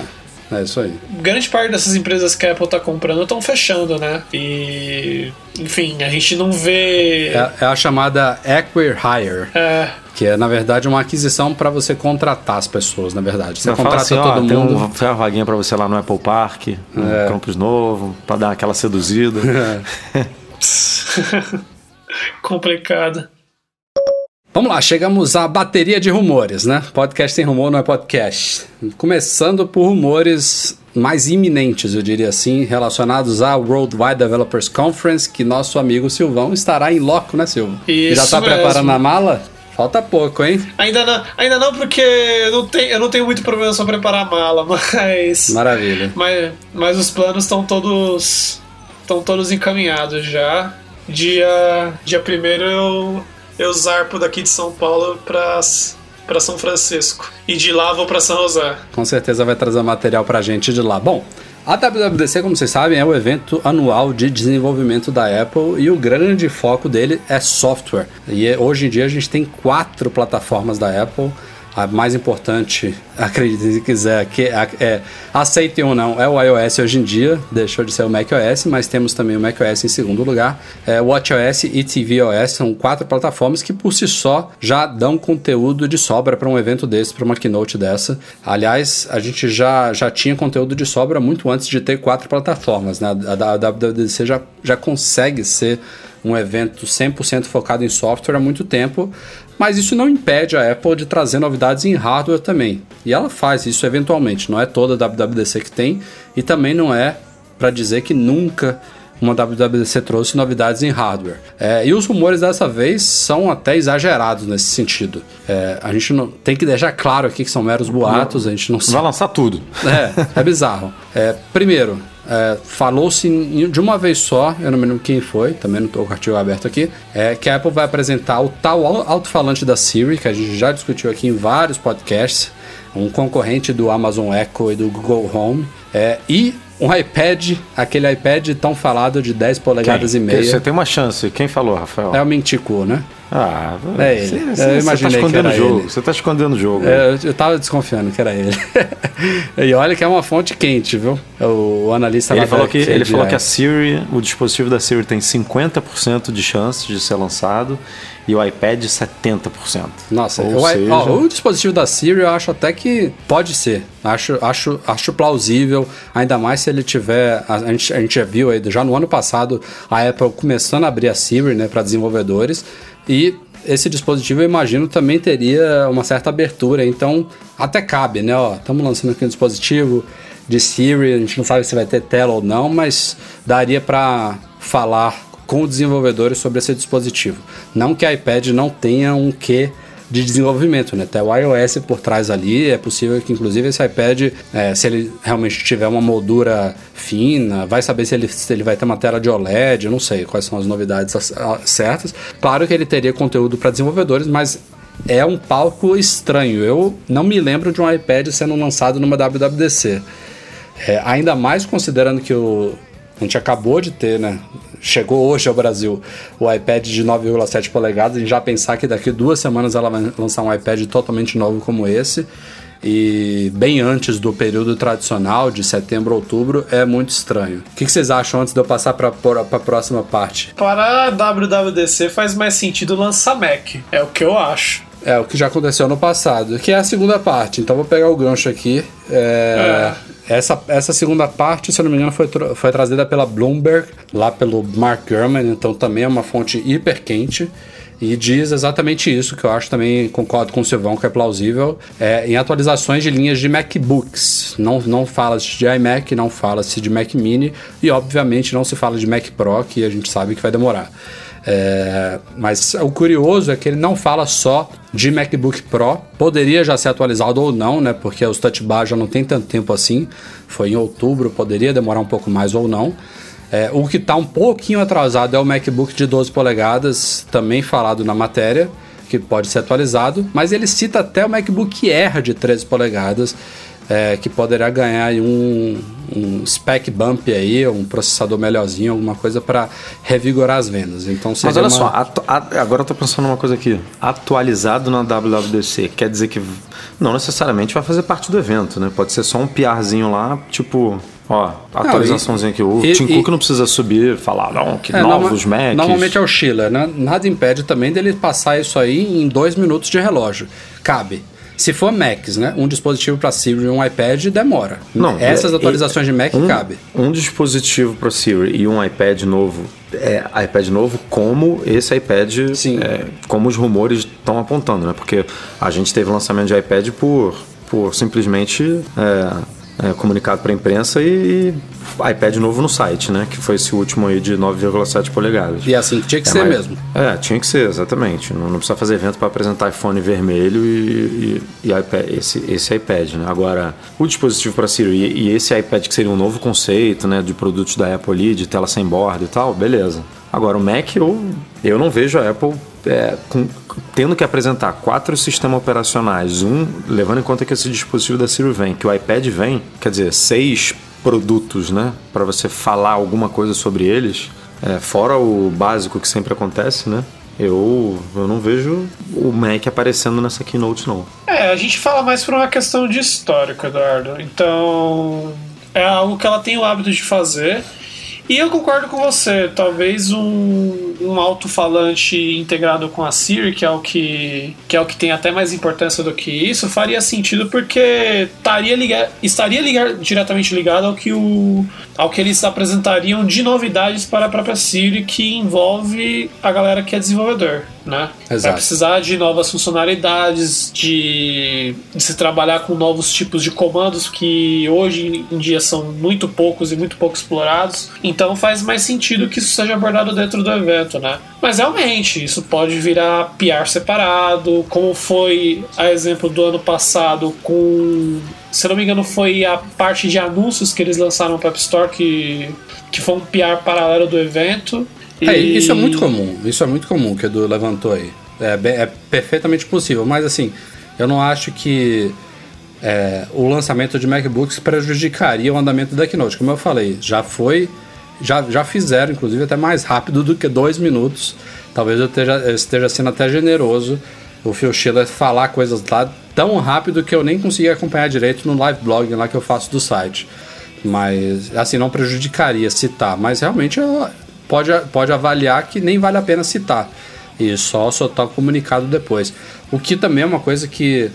é isso aí. Grande parte dessas empresas que a Apple tá comprando estão fechando, né? E. Enfim, a gente não vê. É, é a chamada Acquire-Hire, É, que é, na verdade, uma aquisição para você contratar as pessoas, na verdade. Você Você fala contrata assim, ó, todo tem mundo. um, tem uma vaguinha pra você lá no Apple Park, no É. Campos Novo, pra dar aquela seduzida. (laughs) (laughs) complicado. Vamos lá, chegamos à bateria de rumores, né? Podcast sem rumor não é podcast. Começando por rumores mais iminentes, eu diria assim, relacionados à Worldwide Developers Conference, que nosso amigo Silvão estará em loco, né, Silvão? Isso Já tá mesmo. preparando a mala? Falta pouco, hein? Ainda não, ainda não porque eu não, tenho, eu não tenho muito problema só preparar a mala, (laughs) mas. Maravilha. Mas, mas os planos estão todos. estão todos encaminhados já. Dia, dia primeiro eu, eu zarpo daqui de São Paulo para para São Francisco. E de lá vou para São José. Com certeza vai trazer material pra gente de lá. Bom, a WWDC, como vocês sabem, é o evento anual de desenvolvimento da Apple e o grande foco dele é software. E é- hoje em dia a gente tem quatro plataformas da Apple. A mais importante, acredite se quiser, que é, é aceitem ou não, é o iOS hoje em dia, deixou de ser o macOS, mas temos também o macOS em segundo lugar. É, WatchOS e tvOS são quatro plataformas que por si só já dão conteúdo de sobra para um evento desse, para uma keynote dessa. Aliás, a gente já, já tinha conteúdo de sobra muito antes de ter quatro plataformas, né? A, a WWDC já, já consegue ser um evento 100% focado em software há muito tempo, mas isso não impede a Apple de trazer novidades em hardware também. E ela faz isso eventualmente, não é toda a WWDC que tem, e também não é para dizer que nunca uma WWDC trouxe novidades em hardware. É, e os rumores dessa vez são até exagerados nesse sentido. É, a gente não tem que deixar claro aqui que são meros boatos, a gente não Vai lançar tudo. É, é bizarro. É, primeiro, é, falou-se de uma vez só, eu não me lembro quem foi, também não estou com o artigo aberto aqui, é que a Apple vai apresentar o tal alto-falante da Siri, que a gente já discutiu aqui em vários podcasts, um concorrente do Amazon Echo e do Google Home, é, e um iPad, aquele iPad tão falado de 10 polegadas Quem? e meia. Você tem uma chance. Quem falou, Rafael? É o Mintico, né? Ah, é ele. Você, eu imaginei você tá escondendo o jogo. Ele. Você tá escondendo o jogo. É, eu, eu tava desconfiando que era ele. (laughs) e olha que é uma fonte quente, viu? O, analista ele falou que Ele falou que a Siri, o dispositivo da Siri tem 50% de chance de ser lançado e o iPad 70%. Nossa, Ou o, seja... ó, o dispositivo da Siri eu acho até que pode ser. Acho, acho, acho plausível, ainda mais se ele tiver. A, a, gente, a gente já viu aí, já no ano passado, a Apple começando a abrir a Siri né, para desenvolvedores. E esse dispositivo, eu imagino, também teria uma certa abertura. Então, até cabe, né? Estamos lançando aqui um dispositivo de Siri, a gente não sabe se vai ter tela ou não, mas daria para falar com desenvolvedores sobre esse dispositivo. Não que iPad não tenha um quê de desenvolvimento, né? Tem o iOS por trás ali, é possível que inclusive esse iPad, é, se ele realmente tiver uma moldura fina, vai saber se ele, se ele vai ter uma tela de OLED, não sei quais são as novidades certas. Claro que ele teria conteúdo para desenvolvedores, mas é um palco estranho. Eu não me lembro de um iPad sendo lançado numa WWDC. É, ainda mais considerando que o, a gente acabou de ter, né? Chegou hoje ao Brasil o iPad de 9,7 polegadas. E já pensar que daqui duas semanas ela vai lançar um iPad totalmente novo como esse. E bem antes do período tradicional de setembro, outubro, é muito estranho. O que vocês acham antes de eu passar para a próxima parte? Para a WWDC faz mais sentido lançar Mac, é o que eu acho. É, o que já aconteceu no passado, que é a segunda parte. Então vou pegar o gancho aqui. É, é. Essa, essa segunda parte, se eu não me engano, foi, foi trazida pela Bloomberg, lá pelo Mark Gurman, então também é uma fonte hiper quente. E diz exatamente isso, que eu acho também, concordo com o Silvão, que é plausível, é, em atualizações de linhas de MacBooks. Não, não fala-se de iMac, não fala-se de Mac Mini e, obviamente, não se fala de Mac Pro, que a gente sabe que vai demorar. É, mas o curioso é que ele não fala só de MacBook Pro, poderia já ser atualizado ou não, né? Porque os touch bar já não tem tanto tempo assim. Foi em outubro, poderia demorar um pouco mais ou não. É, o que está um pouquinho atrasado é o MacBook de 12 polegadas, também falado na matéria, que pode ser atualizado, mas ele cita até o MacBook Air de 13 polegadas é, que poderá ganhar um, um spec bump aí, um processador melhorzinho, alguma coisa para revigorar as vendas. Então, Mas olha uma... só, agora eu tô pensando numa coisa aqui. Atualizado na WWDC, quer dizer que não necessariamente vai fazer parte do evento, né? Pode ser só um PRzinho lá, tipo... Ó, atualizaçãozinha aqui. O e, Tim Cook não precisa subir e falar, não, que é, novos norma, Macs. Normalmente é o Schiller, né? Nada impede também dele passar isso aí em dois minutos de relógio. Cabe. Se for Macs, né? Um dispositivo para Siri e um iPad demora. Não, Essas é, atualizações é, de Mac um, cabe. Um dispositivo para Siri e um iPad novo é iPad novo como esse iPad, é, como os rumores estão apontando, né? Porque a gente teve lançamento de iPad por, por simplesmente é, é, comunicado para a imprensa e, iPad novo no site, né? Que foi esse último aí de 9,7 polegadas. E é assim que tinha que é, ser mas, mesmo. É, tinha que ser, exatamente. Não, não precisa fazer evento para apresentar iPhone vermelho e, e, e iPad, esse, esse iPad, né? Agora, o dispositivo para Siri e, e, esse iPad que seria um novo conceito, né? De produtos da Apple ali, de tela sem borda e tal, beleza. Agora, o Mac, eu, eu não vejo a Apple é, com, tendo que apresentar quatro sistemas operacionais, um, levando em conta que esse dispositivo da Siri vem, que o iPad vem, quer dizer, seis produtos, né, para você falar alguma coisa sobre eles, é, fora o básico que sempre acontece, né? Eu, eu não vejo o Mac aparecendo nessa keynote, não. É, a gente fala mais por uma questão de histórico, Eduardo. Então, é algo que ela tem o hábito de fazer. E eu concordo com você. Talvez um, um alto-falante integrado com a Siri, que é o que, que é o que tem até mais importância do que isso, faria sentido porque estaria, ligar, estaria ligar, diretamente ligado ao que, o, ao que eles apresentariam de novidades para a própria Siri, que envolve a galera que é desenvolvedor. Né? Vai precisar de novas funcionalidades, de, de se trabalhar com novos tipos de comandos que hoje em dia são muito poucos e muito pouco explorados. Então faz mais sentido que isso seja abordado dentro do evento, né? Mas realmente, isso pode virar PR separado, como foi a exemplo do ano passado com. Se não me engano, foi a parte de anúncios que eles lançaram para App Store que, que foi um PR paralelo do evento. É, isso é muito comum. Isso é muito comum que o Edu levantou aí. É, é perfeitamente possível, mas assim, eu não acho que é, o lançamento de MacBooks prejudicaria o andamento da Keynote. Como eu falei, já foi, já, já fizeram, inclusive, até mais rápido do que dois minutos. Talvez eu esteja, eu esteja sendo até generoso o Phil Schiller falar coisas lá tão rápido que eu nem consegui acompanhar direito no live blog lá que eu faço do site. Mas, assim, não prejudicaria citar. Mas realmente pode, pode avaliar que nem vale a pena citar. E só soltar o comunicado depois. O que também é uma coisa que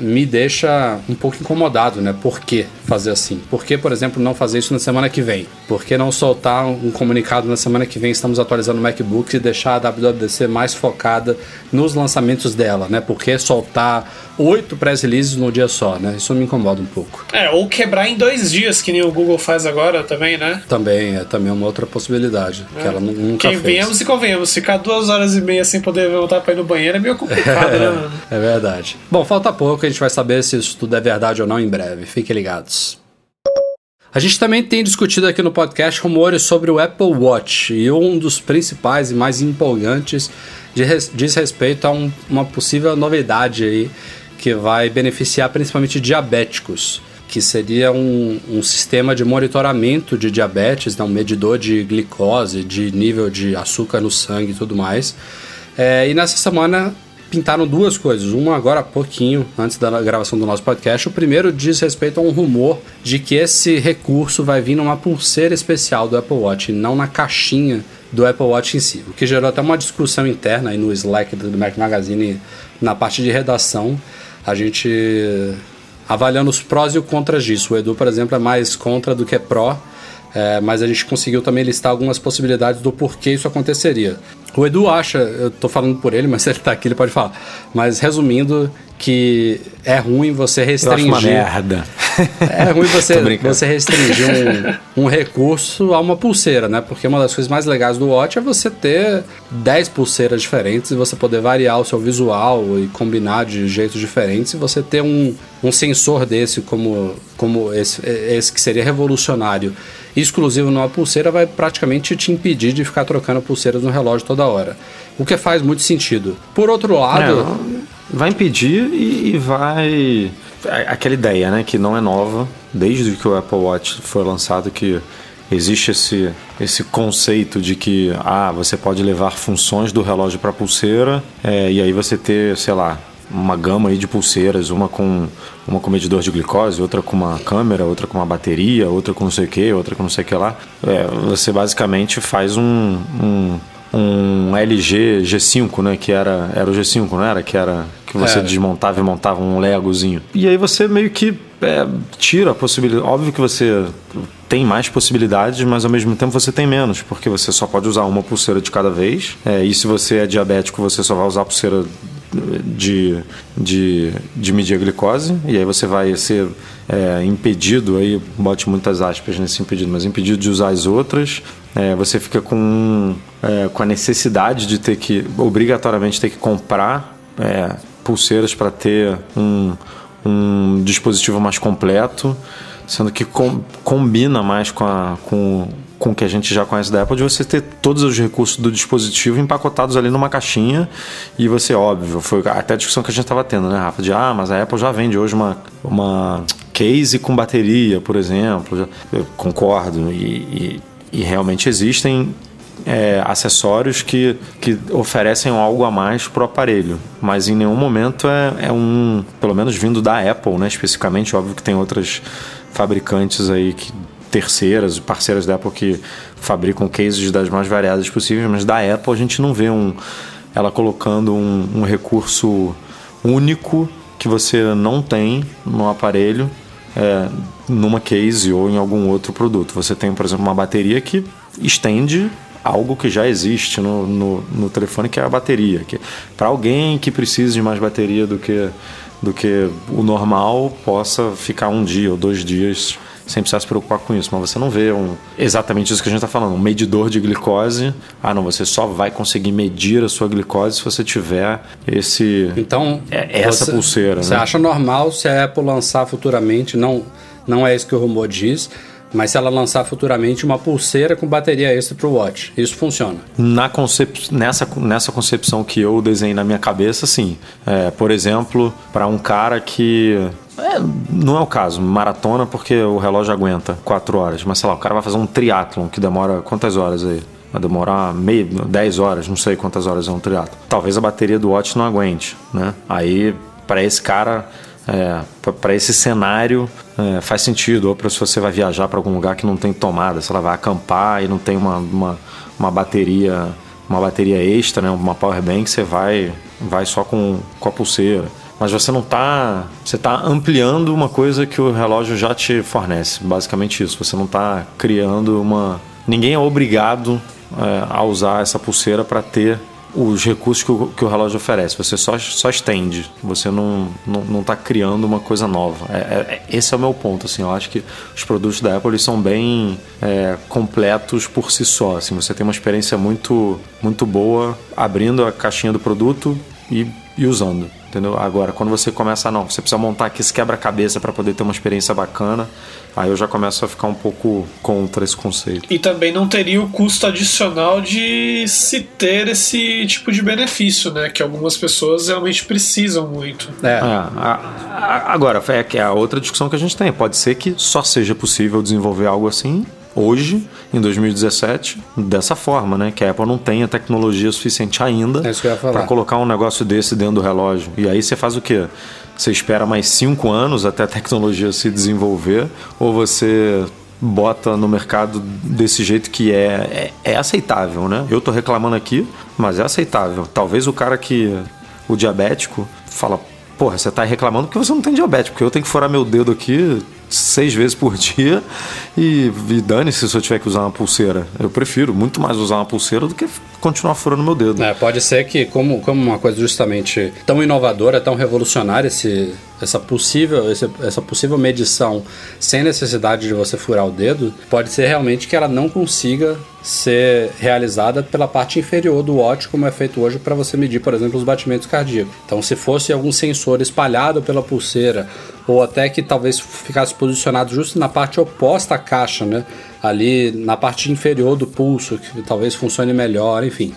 me deixa um pouco incomodado, né? Por que fazer assim? Por que, por exemplo, não fazer isso na semana que vem? Por que não soltar um comunicado na semana que vem? Estamos atualizando o MacBook e deixar a WWDC mais focada nos lançamentos dela, né? Por que soltar oito press releases num dia só, né? Isso me incomoda um pouco. É, ou quebrar em dois dias, que nem o Google faz agora também, né? Também, é também uma outra possibilidade, é. que ela nunca Quem fez. venhamos e convenhamos, ficar duas horas e meia sem poder voltar para ir no banheiro é meio complicado, (laughs) né? É verdade. Bom, falta pouco, gente vai saber se isso tudo é verdade ou não em breve. Fiquem ligados. A gente também tem discutido aqui no podcast rumores sobre o Apple Watch e um dos principais e mais empolgantes diz respeito a um, uma possível novidade aí que vai beneficiar principalmente diabéticos, que seria um, um sistema de monitoramento de diabetes, né, um medidor de glicose, de nível de açúcar no sangue e tudo mais. É, e nessa semana pintaram duas coisas. Uma agora há pouquinho, antes da gravação do nosso podcast. O primeiro diz respeito a um rumor de que esse recurso vai vir numa pulseira especial do Apple Watch, não na caixinha do Apple Watch em si. O que gerou até uma discussão interna aí no Slack do Mac Magazine na parte de redação a gente avaliando os prós e os contras disso. O Edu, por exemplo, é mais contra do que pró, é, mas a gente conseguiu também listar algumas possibilidades do porquê isso aconteceria. O Edu acha, eu tô falando por ele, (laughs) mas se ele tá aqui, ele pode falar. Mas resumindo, que é ruim você restringir. Eu acho uma merda. (laughs) É ruim você, (laughs) você restringir um, um, recurso a uma pulseira, né? Porque uma das coisas mais legais do Watch é você ter 10 pulseiras diferentes e você poder variar o seu visual e combinar de jeitos diferentes e você ter um, um sensor desse como, como esse, esse que seria revolucionário exclusivo numa pulseira vai praticamente te impedir de ficar trocando pulseiras no relógio toda hora. O que faz muito sentido. Por outro lado. É, vai impedir e, e vai. É, aquela ideia, né, que não é nova, desde que o Apple Watch foi lançado, que existe esse, esse conceito de que ah, você pode levar funções do relógio para pulseira é, e aí você ter, sei lá, uma gama aí de pulseiras, uma com uma com medidor de glicose, outra com uma câmera, outra com uma bateria, outra com não sei o que, outra com não sei o que lá. É, você basicamente faz um, um, um, LG G5, né? Que era, era o G5, não era? Que era que você desmontava e montava um Legozinho. E aí você meio que é, tira a possibilidade. Óbvio que você tem mais possibilidades, mas ao mesmo tempo você tem menos, porque você só pode usar uma pulseira de cada vez. É, e se você é diabético, você só vai usar a pulseira de, de, de medir a glicose, e aí você vai ser é, impedido, aí bote muitas aspas nesse impedido, mas impedido de usar as outras, é, você fica com, é, com a necessidade de ter que, obrigatoriamente ter que comprar é, pulseiras para ter um, um dispositivo mais completo, sendo que com, combina mais com, a, com com o que a gente já conhece da Apple, de você ter todos os recursos do dispositivo empacotados ali numa caixinha e você, óbvio, foi até a discussão que a gente estava tendo, né, Rafa? De, ah, mas a Apple já vende hoje uma, uma case com bateria, por exemplo. Eu concordo, e, e, e realmente existem é, acessórios que, que oferecem algo a mais para o aparelho, mas em nenhum momento é, é um, pelo menos vindo da Apple, né, especificamente, óbvio que tem outras fabricantes aí que terceiras, parceiras da Apple que fabricam cases das mais variadas possíveis, mas da Apple a gente não vê um, ela colocando um, um recurso único que você não tem no aparelho é, numa case ou em algum outro produto. Você tem, por exemplo, uma bateria que estende algo que já existe no, no, no telefone, que é a bateria. Para alguém que precise de mais bateria do que, do que o normal, possa ficar um dia ou dois dias sem precisar se preocupar com isso. Mas você não vê um, exatamente isso que a gente está falando, um medidor de glicose. Ah, não, você só vai conseguir medir a sua glicose se você tiver esse. Então, é, essa você, pulseira. Você né? acha normal se a Apple lançar futuramente, não, não é isso que o rumor diz, mas se ela lançar futuramente uma pulseira com bateria extra para o Watch, isso funciona? Na concep... nessa, nessa concepção que eu desenhei na minha cabeça, sim. É, por exemplo, para um cara que é, não é o caso, maratona porque o relógio aguenta 4 horas, mas sei lá, o cara vai fazer um triatlon que demora quantas horas aí? Vai demorar meio, 10 horas, não sei quantas horas é um triatlo. Talvez a bateria do Watch não aguente, né? Aí, para esse cara, é, para esse cenário, é, faz sentido. Ou para se você vai viajar para algum lugar que não tem tomada, se ela vai acampar e não tem uma, uma, uma bateria uma bateria extra, né, uma power bank, você vai vai só com, com a pulseira mas você não está você está ampliando uma coisa que o relógio já te fornece basicamente isso. Você não está criando uma ninguém é obrigado é, a usar essa pulseira para ter os recursos que o, que o, relógio oferece. Você só, só estende você não não, não tá criando uma coisa nova. É, é, esse é o meu ponto assim. Eu acho que os produtos da Apple são bem é, completos por si só assim. Você tem uma experiência muito muito boa abrindo a caixinha do produto e, e usando entendeu? Agora, quando você começa, a, não, você precisa montar aqui esse quebra-cabeça para poder ter uma experiência bacana, aí eu já começo a ficar um pouco contra esse conceito. E também não teria o custo adicional de se ter esse tipo de benefício, né? Que algumas pessoas realmente precisam muito. É. é a, a, agora, é que é a outra discussão que a gente tem. Pode ser que só seja possível desenvolver algo assim hoje, em 2017, dessa forma, né? Que a Apple não tem a tecnologia suficiente ainda é para colocar um negócio desse dentro do relógio. E aí você faz o quê? Você espera mais cinco anos até a tecnologia se desenvolver ou você bota no mercado desse jeito que é, é, é aceitável, né? Eu tô reclamando aqui, mas é aceitável. Talvez o cara que o diabético fala, porra, você tá reclamando porque você não tem diabetes, porque eu tenho que furar meu dedo aqui seis vezes por dia e, e dane-se se eu tiver que usar uma pulseira. Eu prefiro muito mais usar uma pulseira do que continuar furando meu dedo. É, pode ser que, como, como uma coisa justamente tão inovadora, tão revolucionária, esse, essa, possível, esse, essa possível medição sem necessidade de você furar o dedo, pode ser realmente que ela não consiga ser realizada pela parte inferior do watch, como é feito hoje para você medir, por exemplo, os batimentos cardíacos. Então, se fosse algum sensor espalhado pela pulseira, ou até que talvez ficasse posicionado justo na parte oposta à caixa, né? ali na parte inferior do pulso, que talvez funcione melhor, enfim.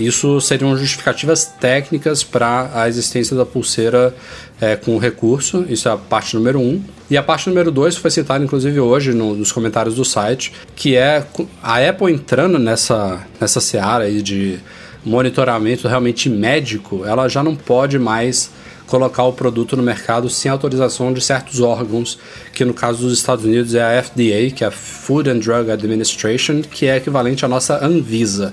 Isso seriam justificativas técnicas para a existência da pulseira é, com recurso, isso é a parte número um. E a parte número dois foi citada inclusive hoje no, nos comentários do site, que é a Apple entrando nessa, nessa seara aí de monitoramento realmente médico, ela já não pode mais colocar o produto no mercado sem autorização de certos órgãos, que no caso dos Estados Unidos é a FDA, que é a Food and Drug Administration, que é equivalente à nossa Anvisa.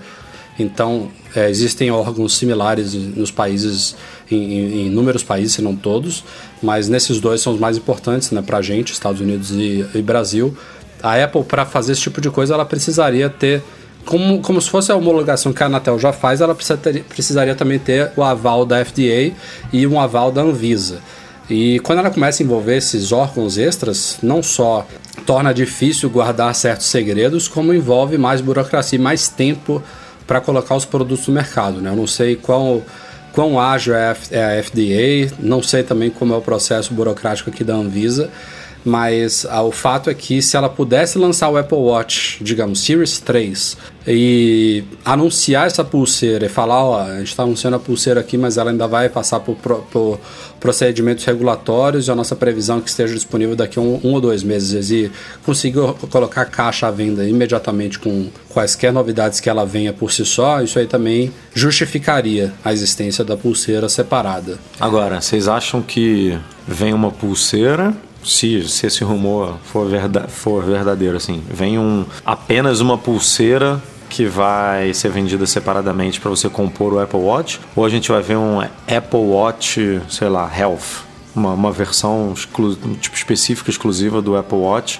Então, é, existem órgãos similares nos países, em, em, inúmeros países, se não todos, mas nesses dois são os mais importantes né, para a gente, Estados Unidos e, e Brasil. A Apple, para fazer esse tipo de coisa, ela precisaria ter como, como se fosse a homologação que a Anatel já faz, ela precisa ter, precisaria também ter o aval da FDA e um aval da Anvisa. E quando ela começa a envolver esses órgãos extras, não só torna difícil guardar certos segredos, como envolve mais burocracia e mais tempo para colocar os produtos no mercado. Né? Eu não sei qual, quão ágil é a FDA, não sei também como é o processo burocrático aqui da Anvisa, Mas ah, o fato é que se ela pudesse lançar o Apple Watch, digamos, Series 3, e anunciar essa pulseira e falar, ó, a gente está anunciando a pulseira aqui, mas ela ainda vai passar por, por procedimentos regulatórios e a nossa previsão é que esteja disponível daqui a um, um ou dois meses e conseguir colocar a caixa à venda imediatamente com quaisquer novidades que ela venha por si só, isso aí também justificaria a existência da pulseira separada. Agora, vocês acham que vem uma pulseira se, se esse rumor for, verda, for verdadeiro, assim, vem um, apenas uma pulseira que vai ser vendida separadamente para você compor o Apple Watch, ou a gente vai ver um Apple Watch, sei lá, Health, uma, uma versão exclu, tipo, específica, exclusiva do Apple Watch,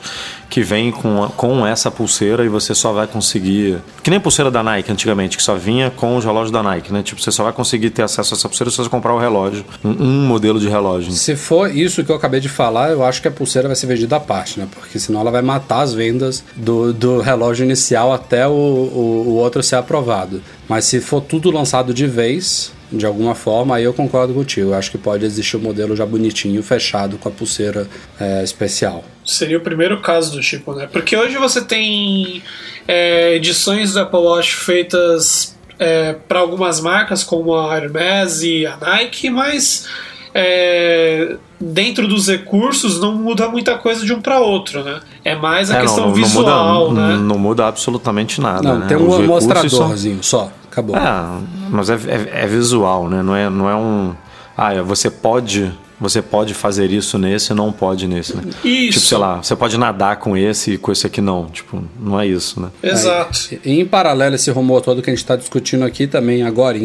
que vem com, com essa pulseira e você só vai conseguir. Que nem a pulseira da Nike antigamente, que só vinha com os relógios da Nike, né? Tipo, você só vai conseguir ter acesso a essa pulseira se você comprar o relógio, um, um, modelo de relógio. Se for isso que eu acabei de falar, eu acho que a pulseira vai ser vendida à parte, né? Porque senão ela vai matar as vendas do, do relógio inicial até o, o, o outro ser aprovado. Mas se for tudo lançado de vez, de alguma forma, aí eu concordo contigo. Eu acho que pode existir um modelo já bonitinho, fechado, com a pulseira é, especial. Seria o primeiro caso do tipo, né? Porque hoje você tem é, edições do Apple Watch feitas é, para algumas marcas, como a Hermes e a Nike, mas é, dentro dos recursos não muda muita coisa de um para outro, né? É mais a é, questão não, não, visual, não muda, né? Não muda absolutamente nada. Não, né? tem um mostradorzinho só. só. Acabou. É, mas é, é, é, visual, né? Não é, não é um. Ah, você pode. Você pode fazer isso nesse e não pode nesse, né? Isso. Tipo, sei lá, você pode nadar com esse e com esse aqui não. Tipo, não é isso, né? Exato. em paralelo, esse rumor todo que a gente está discutindo aqui também, agora,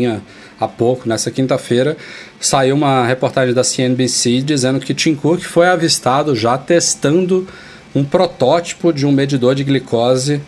há pouco, nessa quinta-feira, saiu uma reportagem da CNBC dizendo que Tim Cook foi avistado já testando um protótipo de um medidor de glicose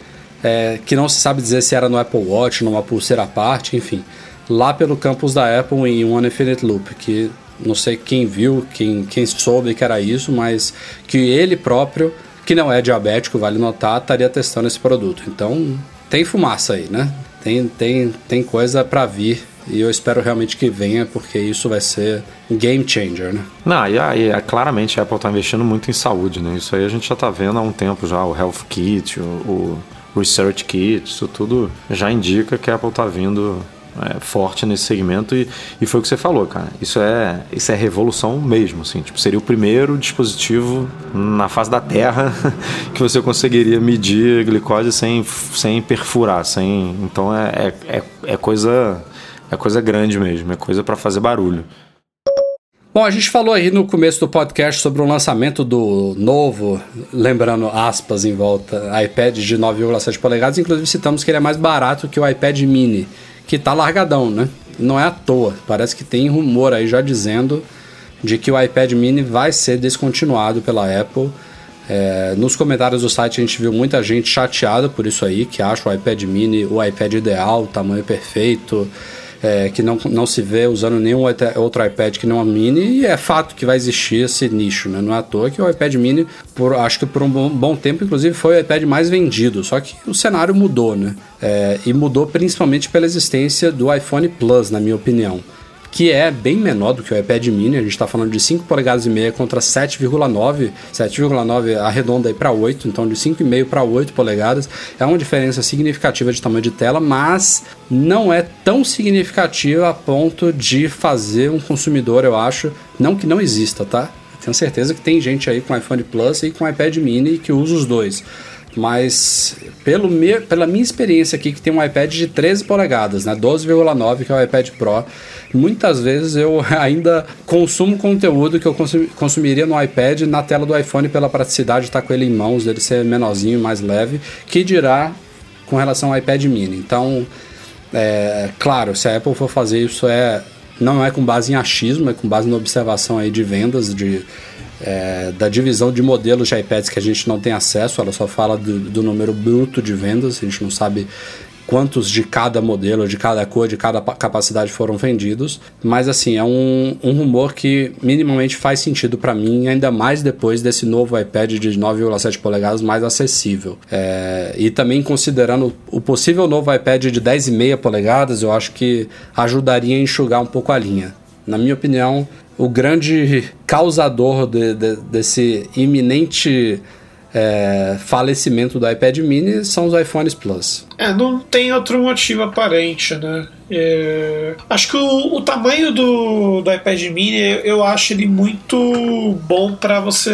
é, que não se sabe dizer se era no Apple Watch, numa pulseira à parte, enfim, lá pelo campus da Apple em One Infinite Loop, que não sei quem viu, quem, quem soube que era isso, mas que ele próprio, que não é diabético, vale notar, estaria testando esse produto. Então, tem fumaça aí, né? Tem, tem, tem coisa para vir e eu espero realmente que venha, porque isso vai ser game changer, né? Não, e aí, é, claramente a Apple está investindo muito em saúde, né? Isso aí a gente já está vendo há um tempo já, o Health Kit, o, o Research Kit, isso tudo já indica que a Apple está vindo é, forte nesse segmento e, e foi o que você falou, cara. Isso é, isso é revolução mesmo, assim. Tipo, seria o primeiro dispositivo na face da Terra (laughs) que você conseguiria medir glicose sem, sem perfurar, sem. Então é, é, é, é coisa é coisa grande mesmo, é coisa para fazer barulho. Bom, a gente falou aí no começo do podcast sobre o lançamento do novo, lembrando aspas em volta, iPad de 9,7 polegadas. Inclusive citamos que ele é mais barato que o iPad mini, que tá largadão, né? Não é à toa. Parece que tem rumor aí já dizendo de que o iPad mini vai ser descontinuado pela Apple. É, nos comentários do site a gente viu muita gente chateada por isso aí, que acha o iPad mini o iPad ideal, o tamanho perfeito é, que não, não se vê usando nenhum outro iPad que não a Mini, e é fato que vai existir esse nicho, né? Não é à toa que o iPad Mini, por, acho que por um bom, bom tempo, inclusive, foi o iPad mais vendido, só que o cenário mudou, né? É, e mudou principalmente pela existência do iPhone Plus, na minha opinião que é bem menor do que o iPad mini, a gente está falando de 5 polegadas e meia contra 7,9, 7,9 arredonda aí para 8, então de 5,5 para 8 polegadas, é uma diferença significativa de tamanho de tela, mas não é tão significativa a ponto de fazer um consumidor, eu acho, não que não exista, tá? Tenho certeza que tem gente aí com iPhone Plus e com iPad mini que usa os dois mas pelo me, pela minha experiência aqui, que tem um iPad de 13 polegadas, né, 12,9 que é o iPad Pro, muitas vezes eu (laughs) ainda consumo conteúdo que eu consumiria no iPad na tela do iPhone pela praticidade de estar com ele em mãos, dele ser menorzinho, mais leve, que dirá com relação ao iPad mini. Então, é, claro, se a Apple for fazer isso é não é com base em achismo, é com base na observação aí de vendas de é, da divisão de modelos de iPads que a gente não tem acesso, ela só fala do, do, número bruto de vendas, a gente não sabe quantos de cada modelo, de cada cor, de cada capacidade foram vendidos, mas assim, é um, um rumor que minimamente faz sentido para mim, ainda mais depois desse novo iPad de 9,7 polegadas mais acessível. É, e também considerando o possível novo iPad de 10,5 polegadas, eu acho que ajudaria a enxugar um pouco a linha na minha opinião, o grande causador de, de, desse iminente é, falecimento do iPad mini são os iPhones Plus. É, não tem outro motivo aparente, né? É, acho que o, o tamanho do, do iPad mini eu acho ele muito bom para você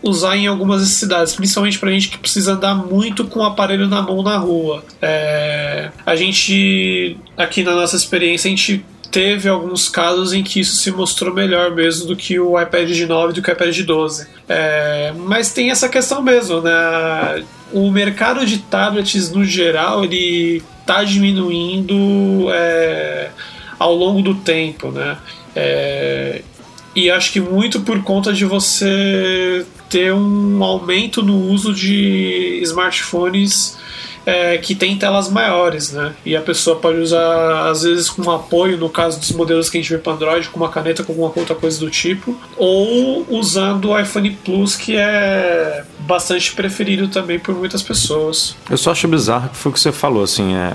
usar em algumas cidades, principalmente pra gente que precisa andar muito com o aparelho na mão na rua. É, a gente, aqui na nossa experiência, a gente teve alguns casos em que isso se mostrou melhor mesmo do que o iPad de 9 do que o iPad de 12. É, mas tem essa questão mesmo, né? O mercado de tablets no geral ele está diminuindo é, ao longo do tempo, né? É, e acho que muito por conta de você ter um aumento no uso de smartphones é, que tem telas maiores, né? E a pessoa pode usar, às vezes, com apoio, no caso dos modelos que a gente vê para Android, com uma caneta, com alguma outra coisa do tipo, ou usando o iPhone Plus, que é bastante preferido também por muitas pessoas. Eu só acho bizarro que foi o que você falou, assim, é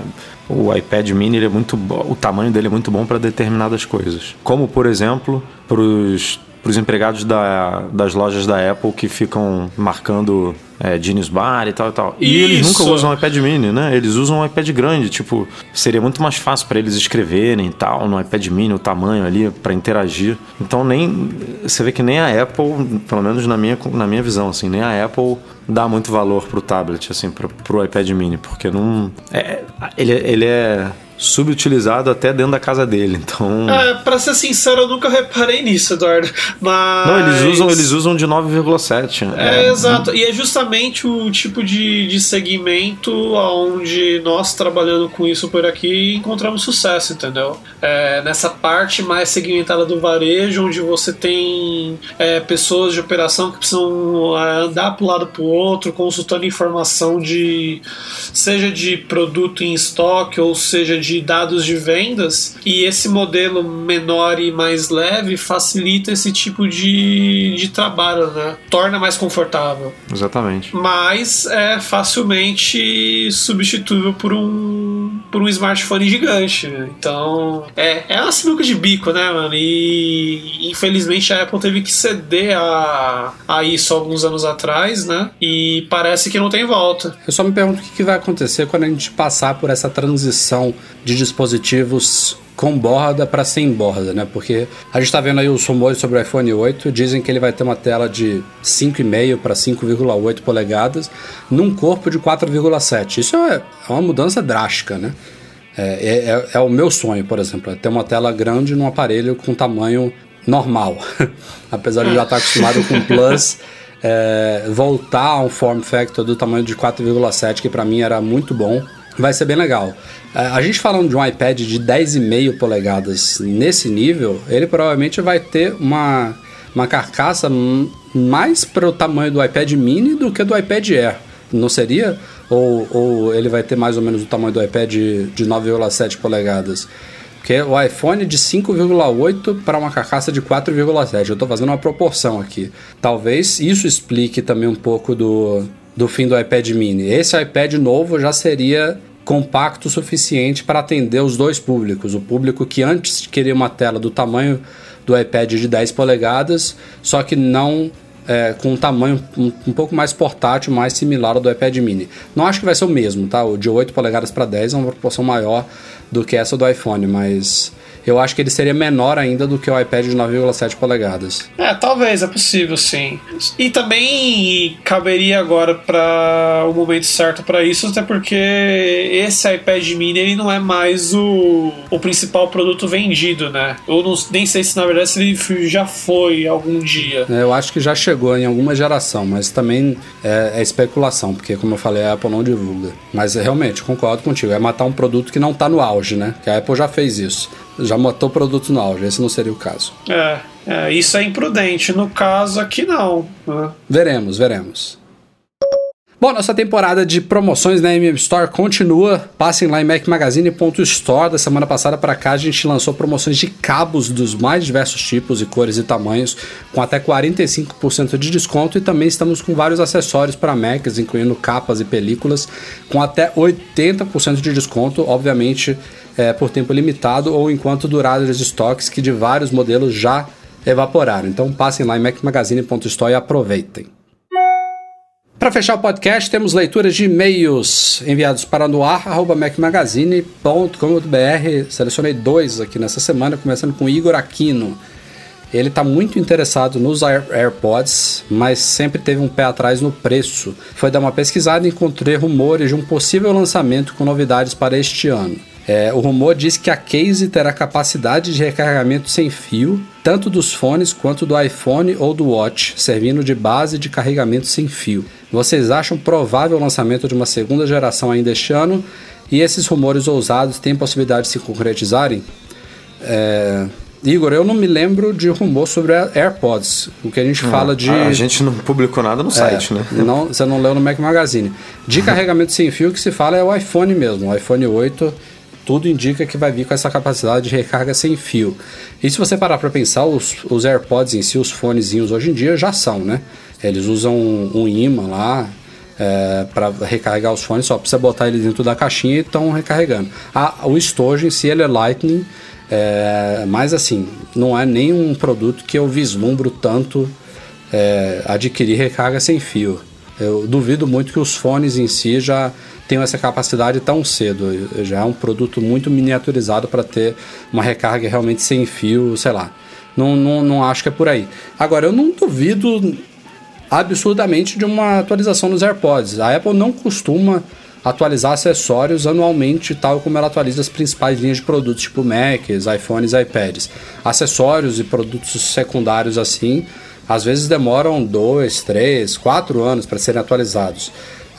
o iPad mini ele é muito o tamanho dele é muito bom para determinadas coisas como por exemplo para os para os empregados da, das lojas da Apple que ficam marcando é, Genius Bar e tal e tal. E Isso. eles nunca usam um iPad mini, né? Eles usam um iPad grande, tipo, seria muito mais fácil para eles escreverem e tal no iPad mini, o tamanho ali para interagir. Então nem você vê que nem a Apple, pelo menos na minha, na minha visão, assim, nem a Apple dá muito valor pro tablet, assim, pro, pro iPad mini, porque não. É, ele, ele é subutilizado até dentro da casa dele. Então. É, pra ser sincero, eu nunca reparei nisso, Eduardo. Mas. Não, eles usam, eles usam de 9,7. É, é, exato. E é justamente o tipo de, de segmento onde nós, trabalhando com isso por aqui, encontramos sucesso, entendeu? É, nessa parte mais segmentada do varejo, onde você tem é, pessoas de operação que precisam é, andar para um lado para o outro, consultando informação de. seja de produto em estoque ou seja de de dados de vendas e esse modelo menor e mais leve facilita esse tipo de, de trabalho, né? Torna mais confortável. Exatamente. Mas é facilmente substituível por um por um smartphone gigante. Né? Então é, é uma sinuca de bico, né, mano? E infelizmente a Apple teve que ceder a, a isso alguns anos atrás, né? E parece que não tem volta. Eu só me pergunto o que vai acontecer quando a gente passar por essa transição de dispositivos com borda para sem borda, né? Porque a gente está vendo aí os rumores sobre o iPhone 8, dizem que ele vai ter uma tela de 5,5 para 5,8 polegadas num corpo de 4,7. Isso é, é uma mudança drástica, né? É, é, é, é, o meu sonho, por exemplo, é ter uma tela grande num aparelho com tamanho normal. (laughs) Apesar de já estar acostumado com Plus, é, voltar a um form factor do tamanho de 4,7, que para mim era muito bom vai ser bem legal. É, a gente falando de um iPad de 10,5 polegadas nesse nível, ele provavelmente vai ter uma, uma carcaça mais para o tamanho do iPad mini do que do iPad Air. Não seria? Ou, ou ele vai ter mais ou menos o tamanho do iPad de 9,7 polegadas? Porque o iPhone de 5,8 para uma carcaça de 4,7. Eu estou fazendo uma proporção aqui. Talvez isso explique também um pouco do, do fim do iPad mini. Esse iPad novo já seria compacto o suficiente para atender os dois públicos. O público que antes queria uma tela do tamanho do iPad de 10 polegadas, só que não é, com um tamanho um, um, pouco mais portátil, mais similar ao do iPad mini. Não acho que vai ser o mesmo, tá? O de 8 polegadas para 10 é uma proporção maior do que essa do iPhone, mas eu acho que ele seria menor ainda do que o iPad de 9,7 polegadas. É, talvez, é possível sim. E também caberia agora para o momento certo para isso, até porque esse iPad mini ele não é mais o, o principal produto vendido, né? Eu não, nem sei se na verdade se ele já foi algum dia. É, eu acho que já chegou em alguma geração, mas também é, é especulação, porque como eu falei, a Apple não divulga. Mas realmente, concordo contigo, é matar um produto que não está no auge, né? Que a Apple já fez isso já matou produto no auge. Esse não seria o caso. É, é isso é imprudente. No caso aqui, não. Né? Veremos, veremos. Bom, nossa temporada de promoções na MM Store continua. Passem lá em macmagazine.store. Da semana passada para cá a gente lançou promoções de cabos dos mais diversos tipos e cores e tamanhos, com até 45% de desconto e também estamos com vários acessórios para Macs, incluindo capas e películas, com até 80% de desconto. Obviamente, é, por tempo limitado ou enquanto duraram os estoques que de vários modelos já evaporaram. Então passem lá em macmagazine.store e aproveitem. Para fechar o podcast, temos leituras de e-mails enviados para noar.macmagazine.com.br. Selecionei dois aqui nessa semana, começando com Igor Aquino. Ele está muito interessado nos AirPods, mas sempre teve um pé atrás no preço. Foi dar uma pesquisada e encontrei rumores de um possível lançamento com novidades para este ano. É, o rumor diz que a case terá capacidade de recarregamento sem fio, tanto dos fones quanto do iPhone ou do Watch, servindo de base de carregamento sem fio. Vocês acham provável o lançamento de uma segunda geração ainda este ano? E esses rumores ousados têm possibilidade de se concretizarem? É... Igor, eu não me lembro de rumor sobre AirPods. O que a gente fala de. A gente não publicou nada no é, site, né? Não, você não leu no Mac Magazine. De (laughs) carregamento sem fio, que se fala é o iPhone mesmo. O iPhone 8 tudo indica que vai vir com essa capacidade de recarga sem fio. E se você parar para pensar, os, os, AirPods em si, os fonezinhos hoje em dia já são, né? Eles usam um, um imã lá é, para recarregar os fones, só precisa botar ele dentro da caixinha e estão recarregando. Ah, o estojo em si ele é Lightning, é, mas assim, não é nenhum produto que eu vislumbro tanto é, adquirir recarga sem fio. Eu duvido muito que os fones em si já tenham essa capacidade tão cedo. Já é um produto muito miniaturizado para ter uma recarga realmente sem fio, sei lá. Não, não, não acho que é por aí. Agora, eu não duvido absurdamente de uma atualização nos AirPods. A Apple não costuma atualizar acessórios anualmente, tal como ela atualiza as principais linhas de produtos, tipo Macs, iPhones, iPads. Acessórios e produtos secundários assim, às vezes demoram dois, três, quatro anos para serem atualizados.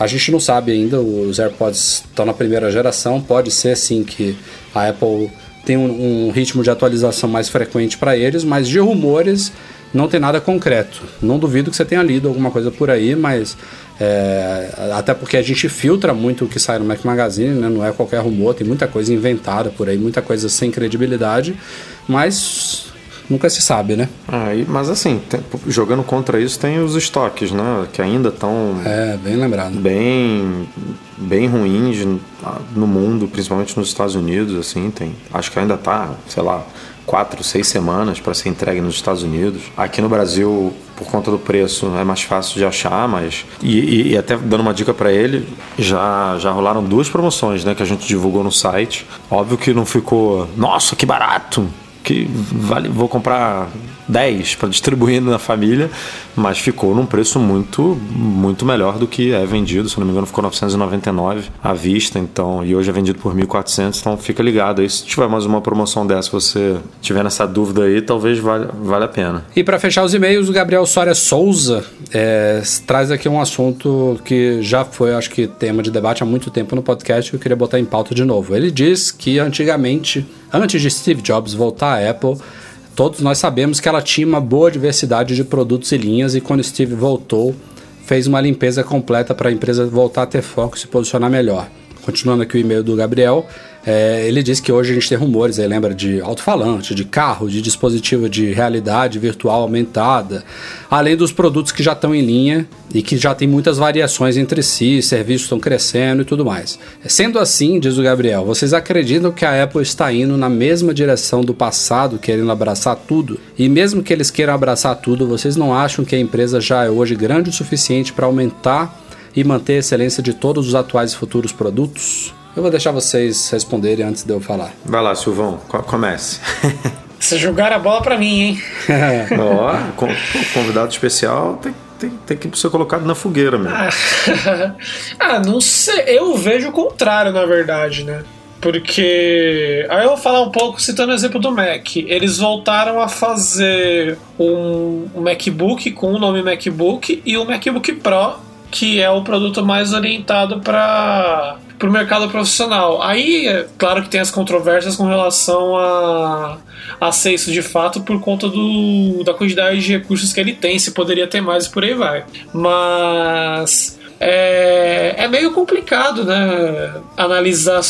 A gente não sabe ainda, os AirPods estão na primeira geração, pode ser sim que a Apple tem um, um ritmo de atualização mais frequente para eles, mas de rumores não tem nada concreto. Não duvido que você tenha lido alguma coisa por aí, mas é, até porque a gente filtra muito o que sai no Mac Magazine, né? não é qualquer rumor, tem muita coisa inventada por aí, muita coisa sem credibilidade, mas nunca se sabe, né? Ah, mas assim, tem, jogando contra isso tem os estoques, né? Que ainda estão. É, bem lembrado. Bem, bem ruins no mundo, principalmente nos Estados Unidos, assim, tem. Acho que ainda tá, sei lá, quatro, seis semanas para ser entregue nos Estados Unidos. Aqui no Brasil, por conta do preço, é mais fácil de achar, mas. E, e, e até dando uma dica para ele, já, já rolaram duas promoções, né? Que a gente divulgou no site. Óbvio que não ficou, nossa, que barato! Que vale, vou comprar 10 para distribuir na família, mas ficou num preço muito muito melhor do que é vendido, se não me engano ficou 999 à vista, então, e hoje é vendido por 1400, então fica ligado aí, se tiver mais uma promoção dessa, você tiver nessa dúvida aí, talvez valha, valha a pena. E para fechar os e-mails, o Gabriel Soria Souza é, traz aqui um assunto que já foi, acho que, tema de debate há muito tempo no podcast que eu queria botar em pauta de novo. Ele diz que antigamente, antes de Steve Jobs voltar à Apple, todos nós sabemos que ela tinha uma boa diversidade de produtos e linhas e quando Steve voltou, fez uma limpeza completa para a empresa voltar a ter foco e se posicionar melhor. Continuando aqui o e-mail do Gabriel, é, ele diz que hoje a gente tem rumores, aí lembra de alto-falante, de carro, de dispositivo de realidade virtual aumentada, além dos produtos que já estão em linha e que já tem muitas variações entre si, serviços estão crescendo e tudo mais. Sendo assim, diz o Gabriel, vocês acreditam que a Apple está indo na mesma direção do passado, querendo abraçar tudo? E mesmo que eles queiram abraçar tudo, vocês não acham que a empresa já é hoje grande o suficiente para aumentar e manter a excelência de todos os atuais e futuros produtos? Eu vou deixar vocês responderem antes de eu falar. Vai lá, Silvão, comece. (laughs) Você jogar a bola para mim, hein? (laughs) Ó, oh, convidado especial tem, tem, tem, que ser colocado na fogueira mesmo. (laughs) ah, não sei. Eu vejo o contrário, na verdade, né? Porque. Aí eu vou falar um pouco citando o exemplo do Mac. Eles voltaram a fazer um, um MacBook com o nome MacBook e o MacBook Pro, que é o produto mais orientado para para o mercado profissional. Aí, é claro que tem as controvérsias com relação a, a ser isso de fato por conta do, da quantidade de recursos que ele tem, se poderia ter mais e por aí vai. Mas é, é meio complicado, né? Analisar,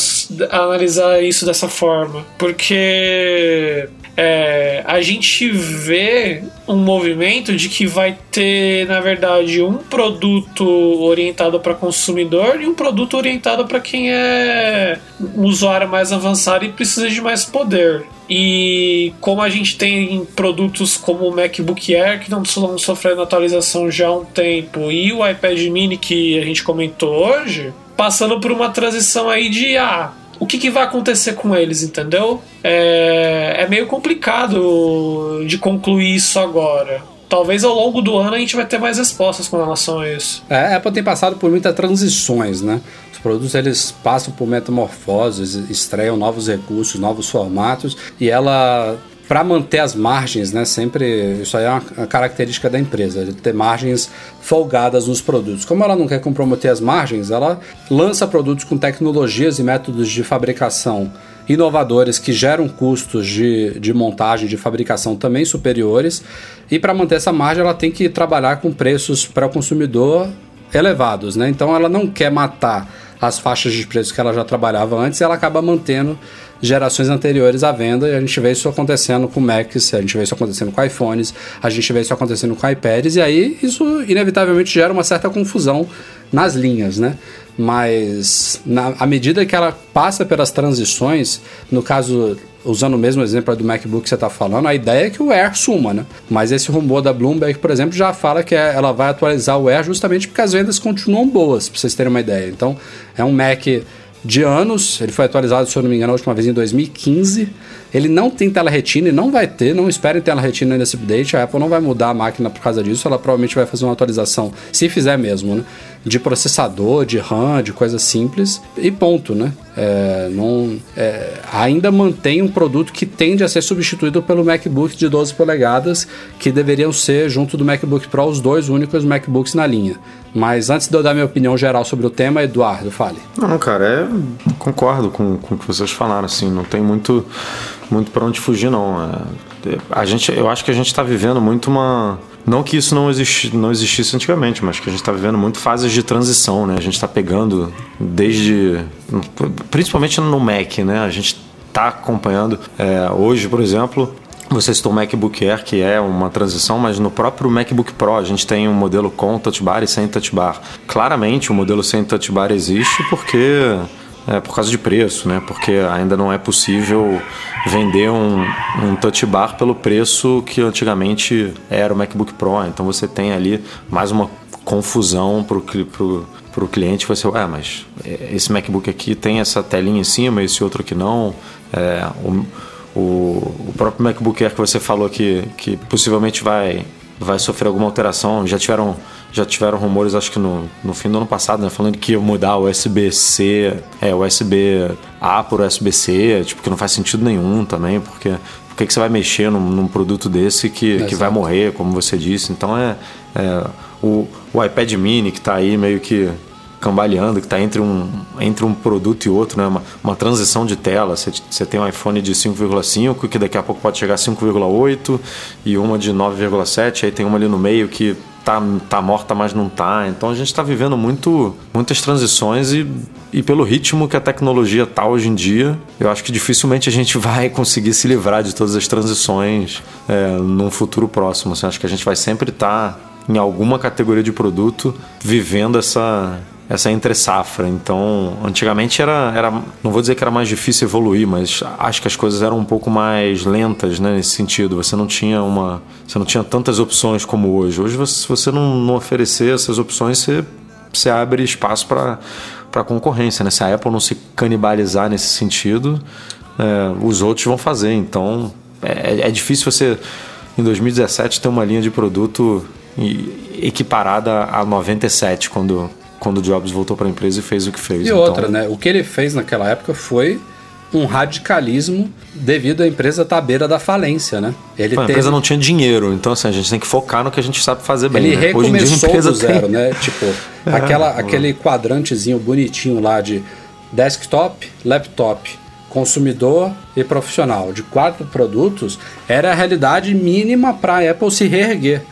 analisar isso dessa forma, porque é, a gente vê um movimento de que vai ter, na verdade, um produto orientado para consumidor e um produto orientado para quem é um usuário mais avançado e precisa de mais poder. E como a gente tem produtos como o MacBook Air que não sofrendo atualização já há um tempo e o iPad Mini que a gente comentou hoje, passando por uma transição aí de ah, o que, que, vai acontecer com eles, entendeu? É, é meio complicado de concluir isso agora. Talvez ao longo do ano a gente vai ter mais respostas com relação a isso. É, a Apple tem passado por muitas transições, né? Os produtos eles passam por metamorfoses, estreiam novos recursos, novos formatos e ela para manter as margens, né? Sempre isso aí é uma característica da empresa, de ter margens folgadas nos produtos. Como ela não quer comprometer as margens, ela lança produtos com tecnologias e métodos de fabricação inovadores que geram custos de, de montagem, de fabricação também superiores. E para manter essa margem, ela tem que trabalhar com preços para o consumidor elevados, né? Então ela não quer matar as faixas de preço que ela já trabalhava antes, ela acaba mantendo gerações anteriores à venda e a gente vê isso acontecendo com Macs, a gente vê isso acontecendo com iPhones, a gente vê isso acontecendo com iPads e aí isso inevitavelmente gera uma certa confusão nas linhas, né? Mas na, à medida que ela passa pelas transições, no caso usando o mesmo exemplo do MacBook que você está falando, a ideia é que o Air suma, né? Mas esse rumor da Bloomberg, por exemplo, já fala que é, ela vai atualizar o Air justamente porque as vendas continuam boas, para vocês terem uma ideia. Então, é um Mac de anos. Ele foi atualizado, se eu não me engano, a última vez em 2015. Ele não tem tela retina e não vai ter, não esperem tela retina nesse update. A Apple não vai mudar a máquina por causa disso. Ela provavelmente vai fazer uma atualização, se fizer mesmo, né? De processador, de RAM, de coisas simples e ponto, né? É, não, é, ainda mantém um produto que tende a ser substituído pelo MacBook de 12 polegadas, que deveriam ser, junto do MacBook Pro, os dois únicos MacBooks na linha. Mas antes de eu dar minha opinião geral sobre o tema, Eduardo, fale. Não, cara, é, concordo com, com o que vocês falaram, assim, não tem muito, muito para onde fugir, não. É, a gente, eu acho que a gente está vivendo muito uma... Não que isso não, existi, não existisse antigamente, mas que a gente está vivendo muito fases de transição, né? A gente está pegando desde... Principalmente no Mac, né? A gente está acompanhando. É, hoje, por exemplo, você citou o MacBook Air, que é uma transição, mas no próprio MacBook Pro a gente tem um modelo com touch bar e sem touch bar. Claramente o modelo sem touch bar existe porque é por causa de preço, né? Porque ainda não é possível vender um, um touch bar pelo preço que antigamente era o MacBook Pro. Então você tem ali mais uma confusão para o para o cliente você, ah, mas esse MacBook aqui tem essa telinha em cima, esse outro aqui não. É, o, o, o próprio MacBook Air que você falou que, que possivelmente vai, vai sofrer alguma alteração, já tiveram, já tiveram rumores, acho que no, no fim do ano passado, né, falando que ia mudar o USB-C, é, USB-A por USB-C, tipo, que não faz sentido nenhum também, porque por que, que você vai mexer num, num produto desse que, que vai morrer, como você disse? Então é, é o, o iPad mini que está aí meio que cambaleando, que está entre um, entre um produto e outro, né? uma, uma transição de tela. Você tem um iPhone de 5,5, que daqui a pouco pode chegar a 5,8, e uma de 9,7, aí tem uma ali no meio que tá, tá morta, mas não tá. Então a gente está vivendo muito, muitas transições e, e pelo ritmo que a tecnologia tá hoje em dia, eu acho que dificilmente a gente (laughs) vai conseguir se livrar de todas as transições é, num futuro próximo. Assim, acho que a gente vai sempre estar. Tá em alguma categoria de produto vivendo essa, essa entre safra. Então, antigamente era, era, não vou dizer que era mais difícil evoluir, mas acho que as coisas eram um pouco mais lentas, né, nesse sentido. Você não tinha uma, você não tinha tantas opções como hoje. Hoje, se você não, não oferecer essas opções, você, você abre espaço para para concorrência, né? Se a Apple não se canibalizar nesse sentido, é, os outros vão fazer. Então, é, é difícil você em 2017 ter uma linha de produto equiparada a 97 quando quando o Jobs voltou para a empresa e fez o que fez. E então... outra, né? O que ele fez naquela época foi um radicalismo devido à empresa estar à beira da falência, né? Ele a empresa não tinha dinheiro, então assim, a gente tem que focar no que a gente sabe fazer bem. Ele né? recomeçou dia, do zero, tem... né? Tipo, (laughs) é, aquela, aquele quadrantezinho bonitinho lá de desktop, laptop, consumidor e profissional, de quatro produtos, era a realidade mínima para a Apple se reerguer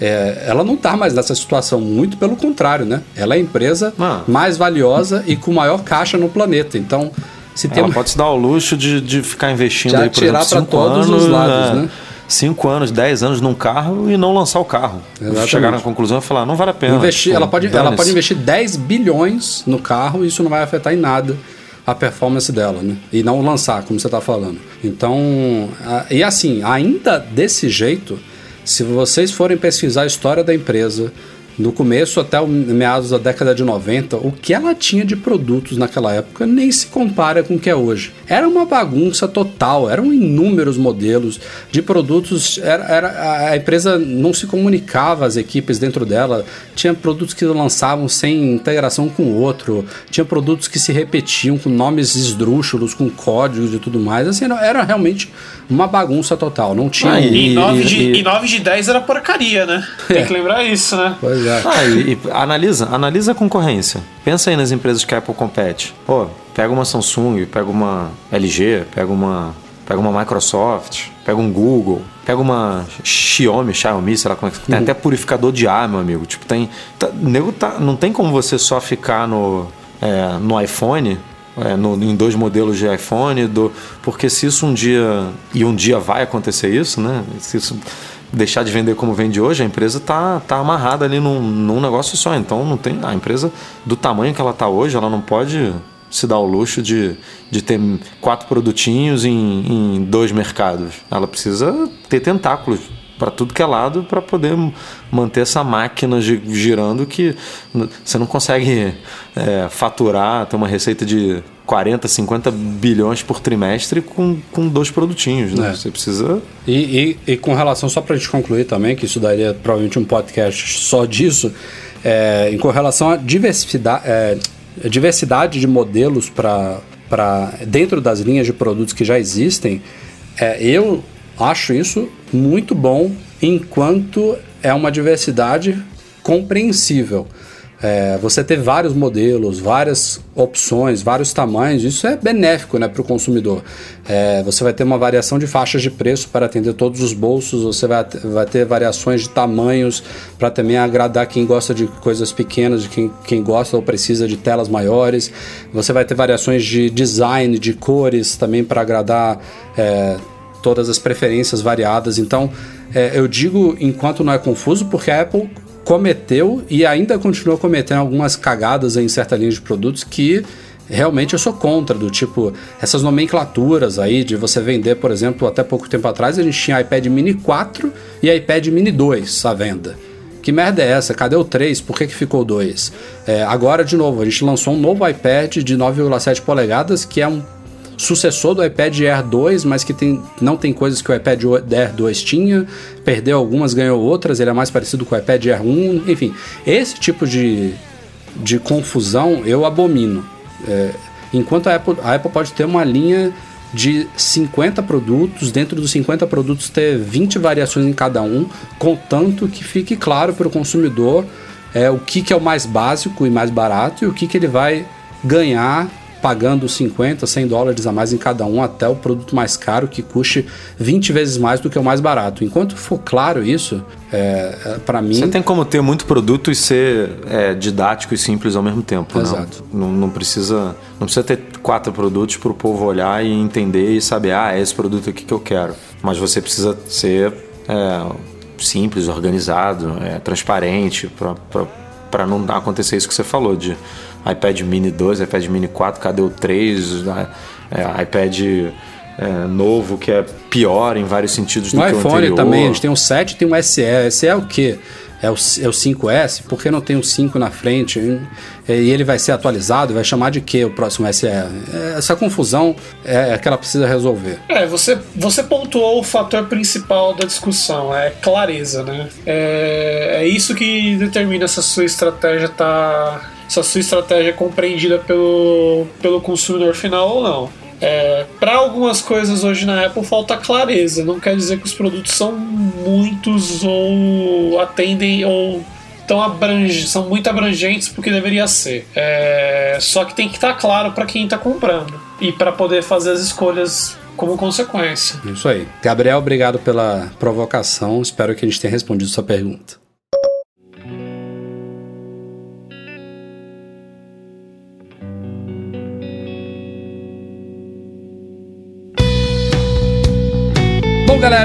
é, ela não está mais nessa situação, muito pelo contrário, né? Ela é a empresa ah. mais valiosa e com maior caixa no planeta. Então, se tem Ela pode se dar o luxo de, de ficar investindo de aí, por exemplo, cinco todos anos, os lados, né? 5 anos, 10 anos num carro e não lançar o carro. Exatamente. Chegar na conclusão e falar, não vale a pena. Investir, ela, pode, ela pode investir 10 bilhões no carro e isso não vai afetar em nada a performance dela, né? E não lançar, como você está falando. Então, e assim, ainda desse jeito, se vocês forem pesquisar a história da empresa, no começo até o meados da década de 90, o que ela tinha de produtos naquela época nem se compara com o que é hoje. Era uma bagunça total, eram inúmeros modelos de produtos. Era, era, a empresa não se comunicava as equipes dentro dela, tinha produtos que lançavam sem integração com o outro, tinha produtos que se repetiam com nomes esdrúxulos, com códigos e tudo mais. Assim, era realmente uma bagunça total. Não tinha. Ah, e, 9 de, e, 9 de 10 era porcaria, né? Tem que lembrar isso, né? Pois é. Ah, e, e, analisa, analisa a concorrência. Pensa aí nas empresas que a Apple compete. Pô, pega uma Samsung, pega uma LG, pega uma, pega uma Microsoft, pega um Google, pega uma Xiaomi, Xiaomi, sei lá como é que tem uhum. até purificador de ar, meu amigo. Tipo, tem, tá, nego tá, não tem como você só ficar no é, no iPhone é, no, em dois modelos de iPhone, do, porque se isso um dia, e um dia vai acontecer isso, né? Se isso deixar de vender como vende hoje, a empresa está tá amarrada ali num, num negócio só. Então não tem. A empresa, do tamanho que ela está hoje, ela não pode se dar o luxo de, de ter quatro produtinhos em, em dois mercados. Ela precisa ter tentáculos para tudo que é lado para poder manter essa máquina girando que você não consegue é, faturar, ter uma receita de 40, 50 bilhões por trimestre com, com dois produtinhos, né? É. Você precisa... E, e, e com relação, só para a gente concluir também, que isso daria provavelmente um podcast só disso, é, em com relação à diversidade, é, diversidade de modelos para dentro das linhas de produtos que já existem, é, eu acho isso muito bom enquanto é uma diversidade compreensível. É, você ter vários modelos, várias opções, vários tamanhos, isso é benéfico né, para o consumidor. É, você vai ter uma variação de faixas de preço para atender todos os bolsos, você vai, vai ter variações de tamanhos para também agradar quem gosta de coisas pequenas, de quem, quem gosta ou precisa de telas maiores. Você vai ter variações de design, de cores também para agradar. É, todas as preferências variadas. Então, é, eu digo enquanto não é confuso, porque a Apple cometeu e ainda continua cometendo algumas cagadas em certa linha de produtos que realmente eu sou contra, do tipo, essas nomenclaturas aí de você vender, por exemplo, até pouco tempo atrás a gente tinha iPad Mini 4 e iPad Mini 2 à venda. Que merda é essa? Cadê o 3? Por que, que ficou 2? É, agora, de novo, a gente lançou um novo iPad de 9,7 polegadas que é um sucessor do iPad Air 2, mas que tem, não tem coisas que o iPad Air 2 tinha, perdeu algumas, ganhou outras, ele é mais parecido com o iPad Air 1, enfim, esse tipo de, de confusão eu abomino. É, enquanto a Apple, a Apple pode ter uma linha de 50 produtos, dentro dos 50 produtos ter 20 variações em cada um, contanto que fique claro para o consumidor é, o que, que é o mais básico e mais barato e o que, que ele vai ganhar pagando 50, 100 dólares a mais em cada um até o produto mais caro que custe 20 vezes mais do que o mais barato. Enquanto for claro isso, é, é para mim. Você tem como ter muito produto e ser é, didático e simples ao mesmo tempo. Exato. Não, não, precisa, não precisa ter quatro produtos para o povo olhar e entender e saber, ah, é esse produto aqui que eu quero. Mas você precisa ser é, simples, organizado, é, transparente para não acontecer isso que você falou de iPad Mini 2, iPad Mini 4, cadê o 3, é, iPad é, novo que é pior em vários sentidos do no que iPhone o anterior. também, a gente tem um 7 e tem um SE. SE é o quê? É o, é o 5S? Por que não tem o 5 na frente? E ele vai ser atualizado? Vai chamar de quê o próximo SE? É, essa confusão é, é que ela precisa resolver. É, você, você pontuou o fator principal da discussão, é clareza, né? É, é isso que determina se a sua estratégia está se a sua estratégia é compreendida pelo, pelo consumidor final ou não. É, para algumas coisas hoje na Apple falta clareza, não quer dizer que os produtos são muitos ou atendem ou tão abrange, são muito abrangentes porque deveria ser. É, só que tem que estar tá claro para quem está comprando e para poder fazer as escolhas como consequência. Isso aí. Gabriel, obrigado pela provocação. Espero que a gente tenha respondido sua pergunta.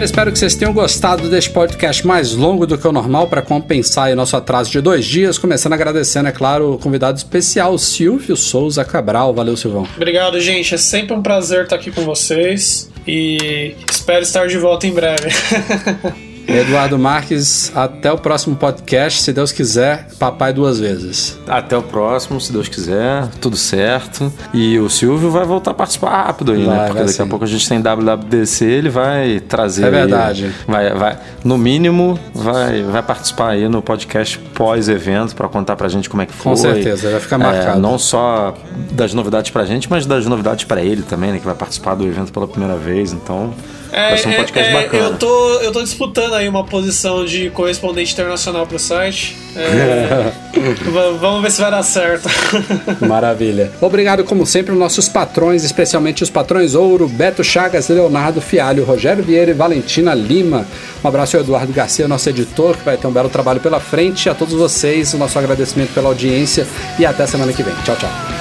Galera, espero que vocês tenham gostado deste podcast mais longo do que o normal para compensar o nosso atraso de dois dias. Começando agradecendo, é claro, o convidado especial, Silvio Souza Cabral. Valeu, Silvão. Obrigado, gente. É sempre um prazer estar aqui com vocês e espero estar de volta em breve. (laughs) Eduardo Marques, até o próximo podcast, se Deus quiser, papai duas vezes. Até o próximo, se Deus quiser, tudo certo. E o Silvio vai voltar a participar rápido aí, né? vai, né? Porque daqui sim. a pouco a gente tem WWDC, ele vai trazer. É verdade. Aí, vai, vai, no mínimo, vai, vai participar aí no podcast pós-evento para contar pra gente como é que foi. Com certeza, vai ficar marcado. É, não só das novidades pra gente, mas das novidades para ele também, né? Que vai participar do evento pela primeira vez. Então, vai ser um podcast é, é, bacana. Eu tô, eu tô disputando aí uma posição de correspondente internacional pro site. É, (laughs) vamos ver se vai dar certo. (laughs) Maravilha. Obrigado, como sempre, aos nossos patrões, especialmente os patrões Ouro, Beto Chagas, Leonardo Fialho, Rogério Vieira e Valentina Lima. Um abraço ao Eduardo Garcia, nosso editor, que vai ter um belo trabalho pela frente. A todos vocês, o nosso agradecimento pela audiência e até semana que vem. Tchau, tchau.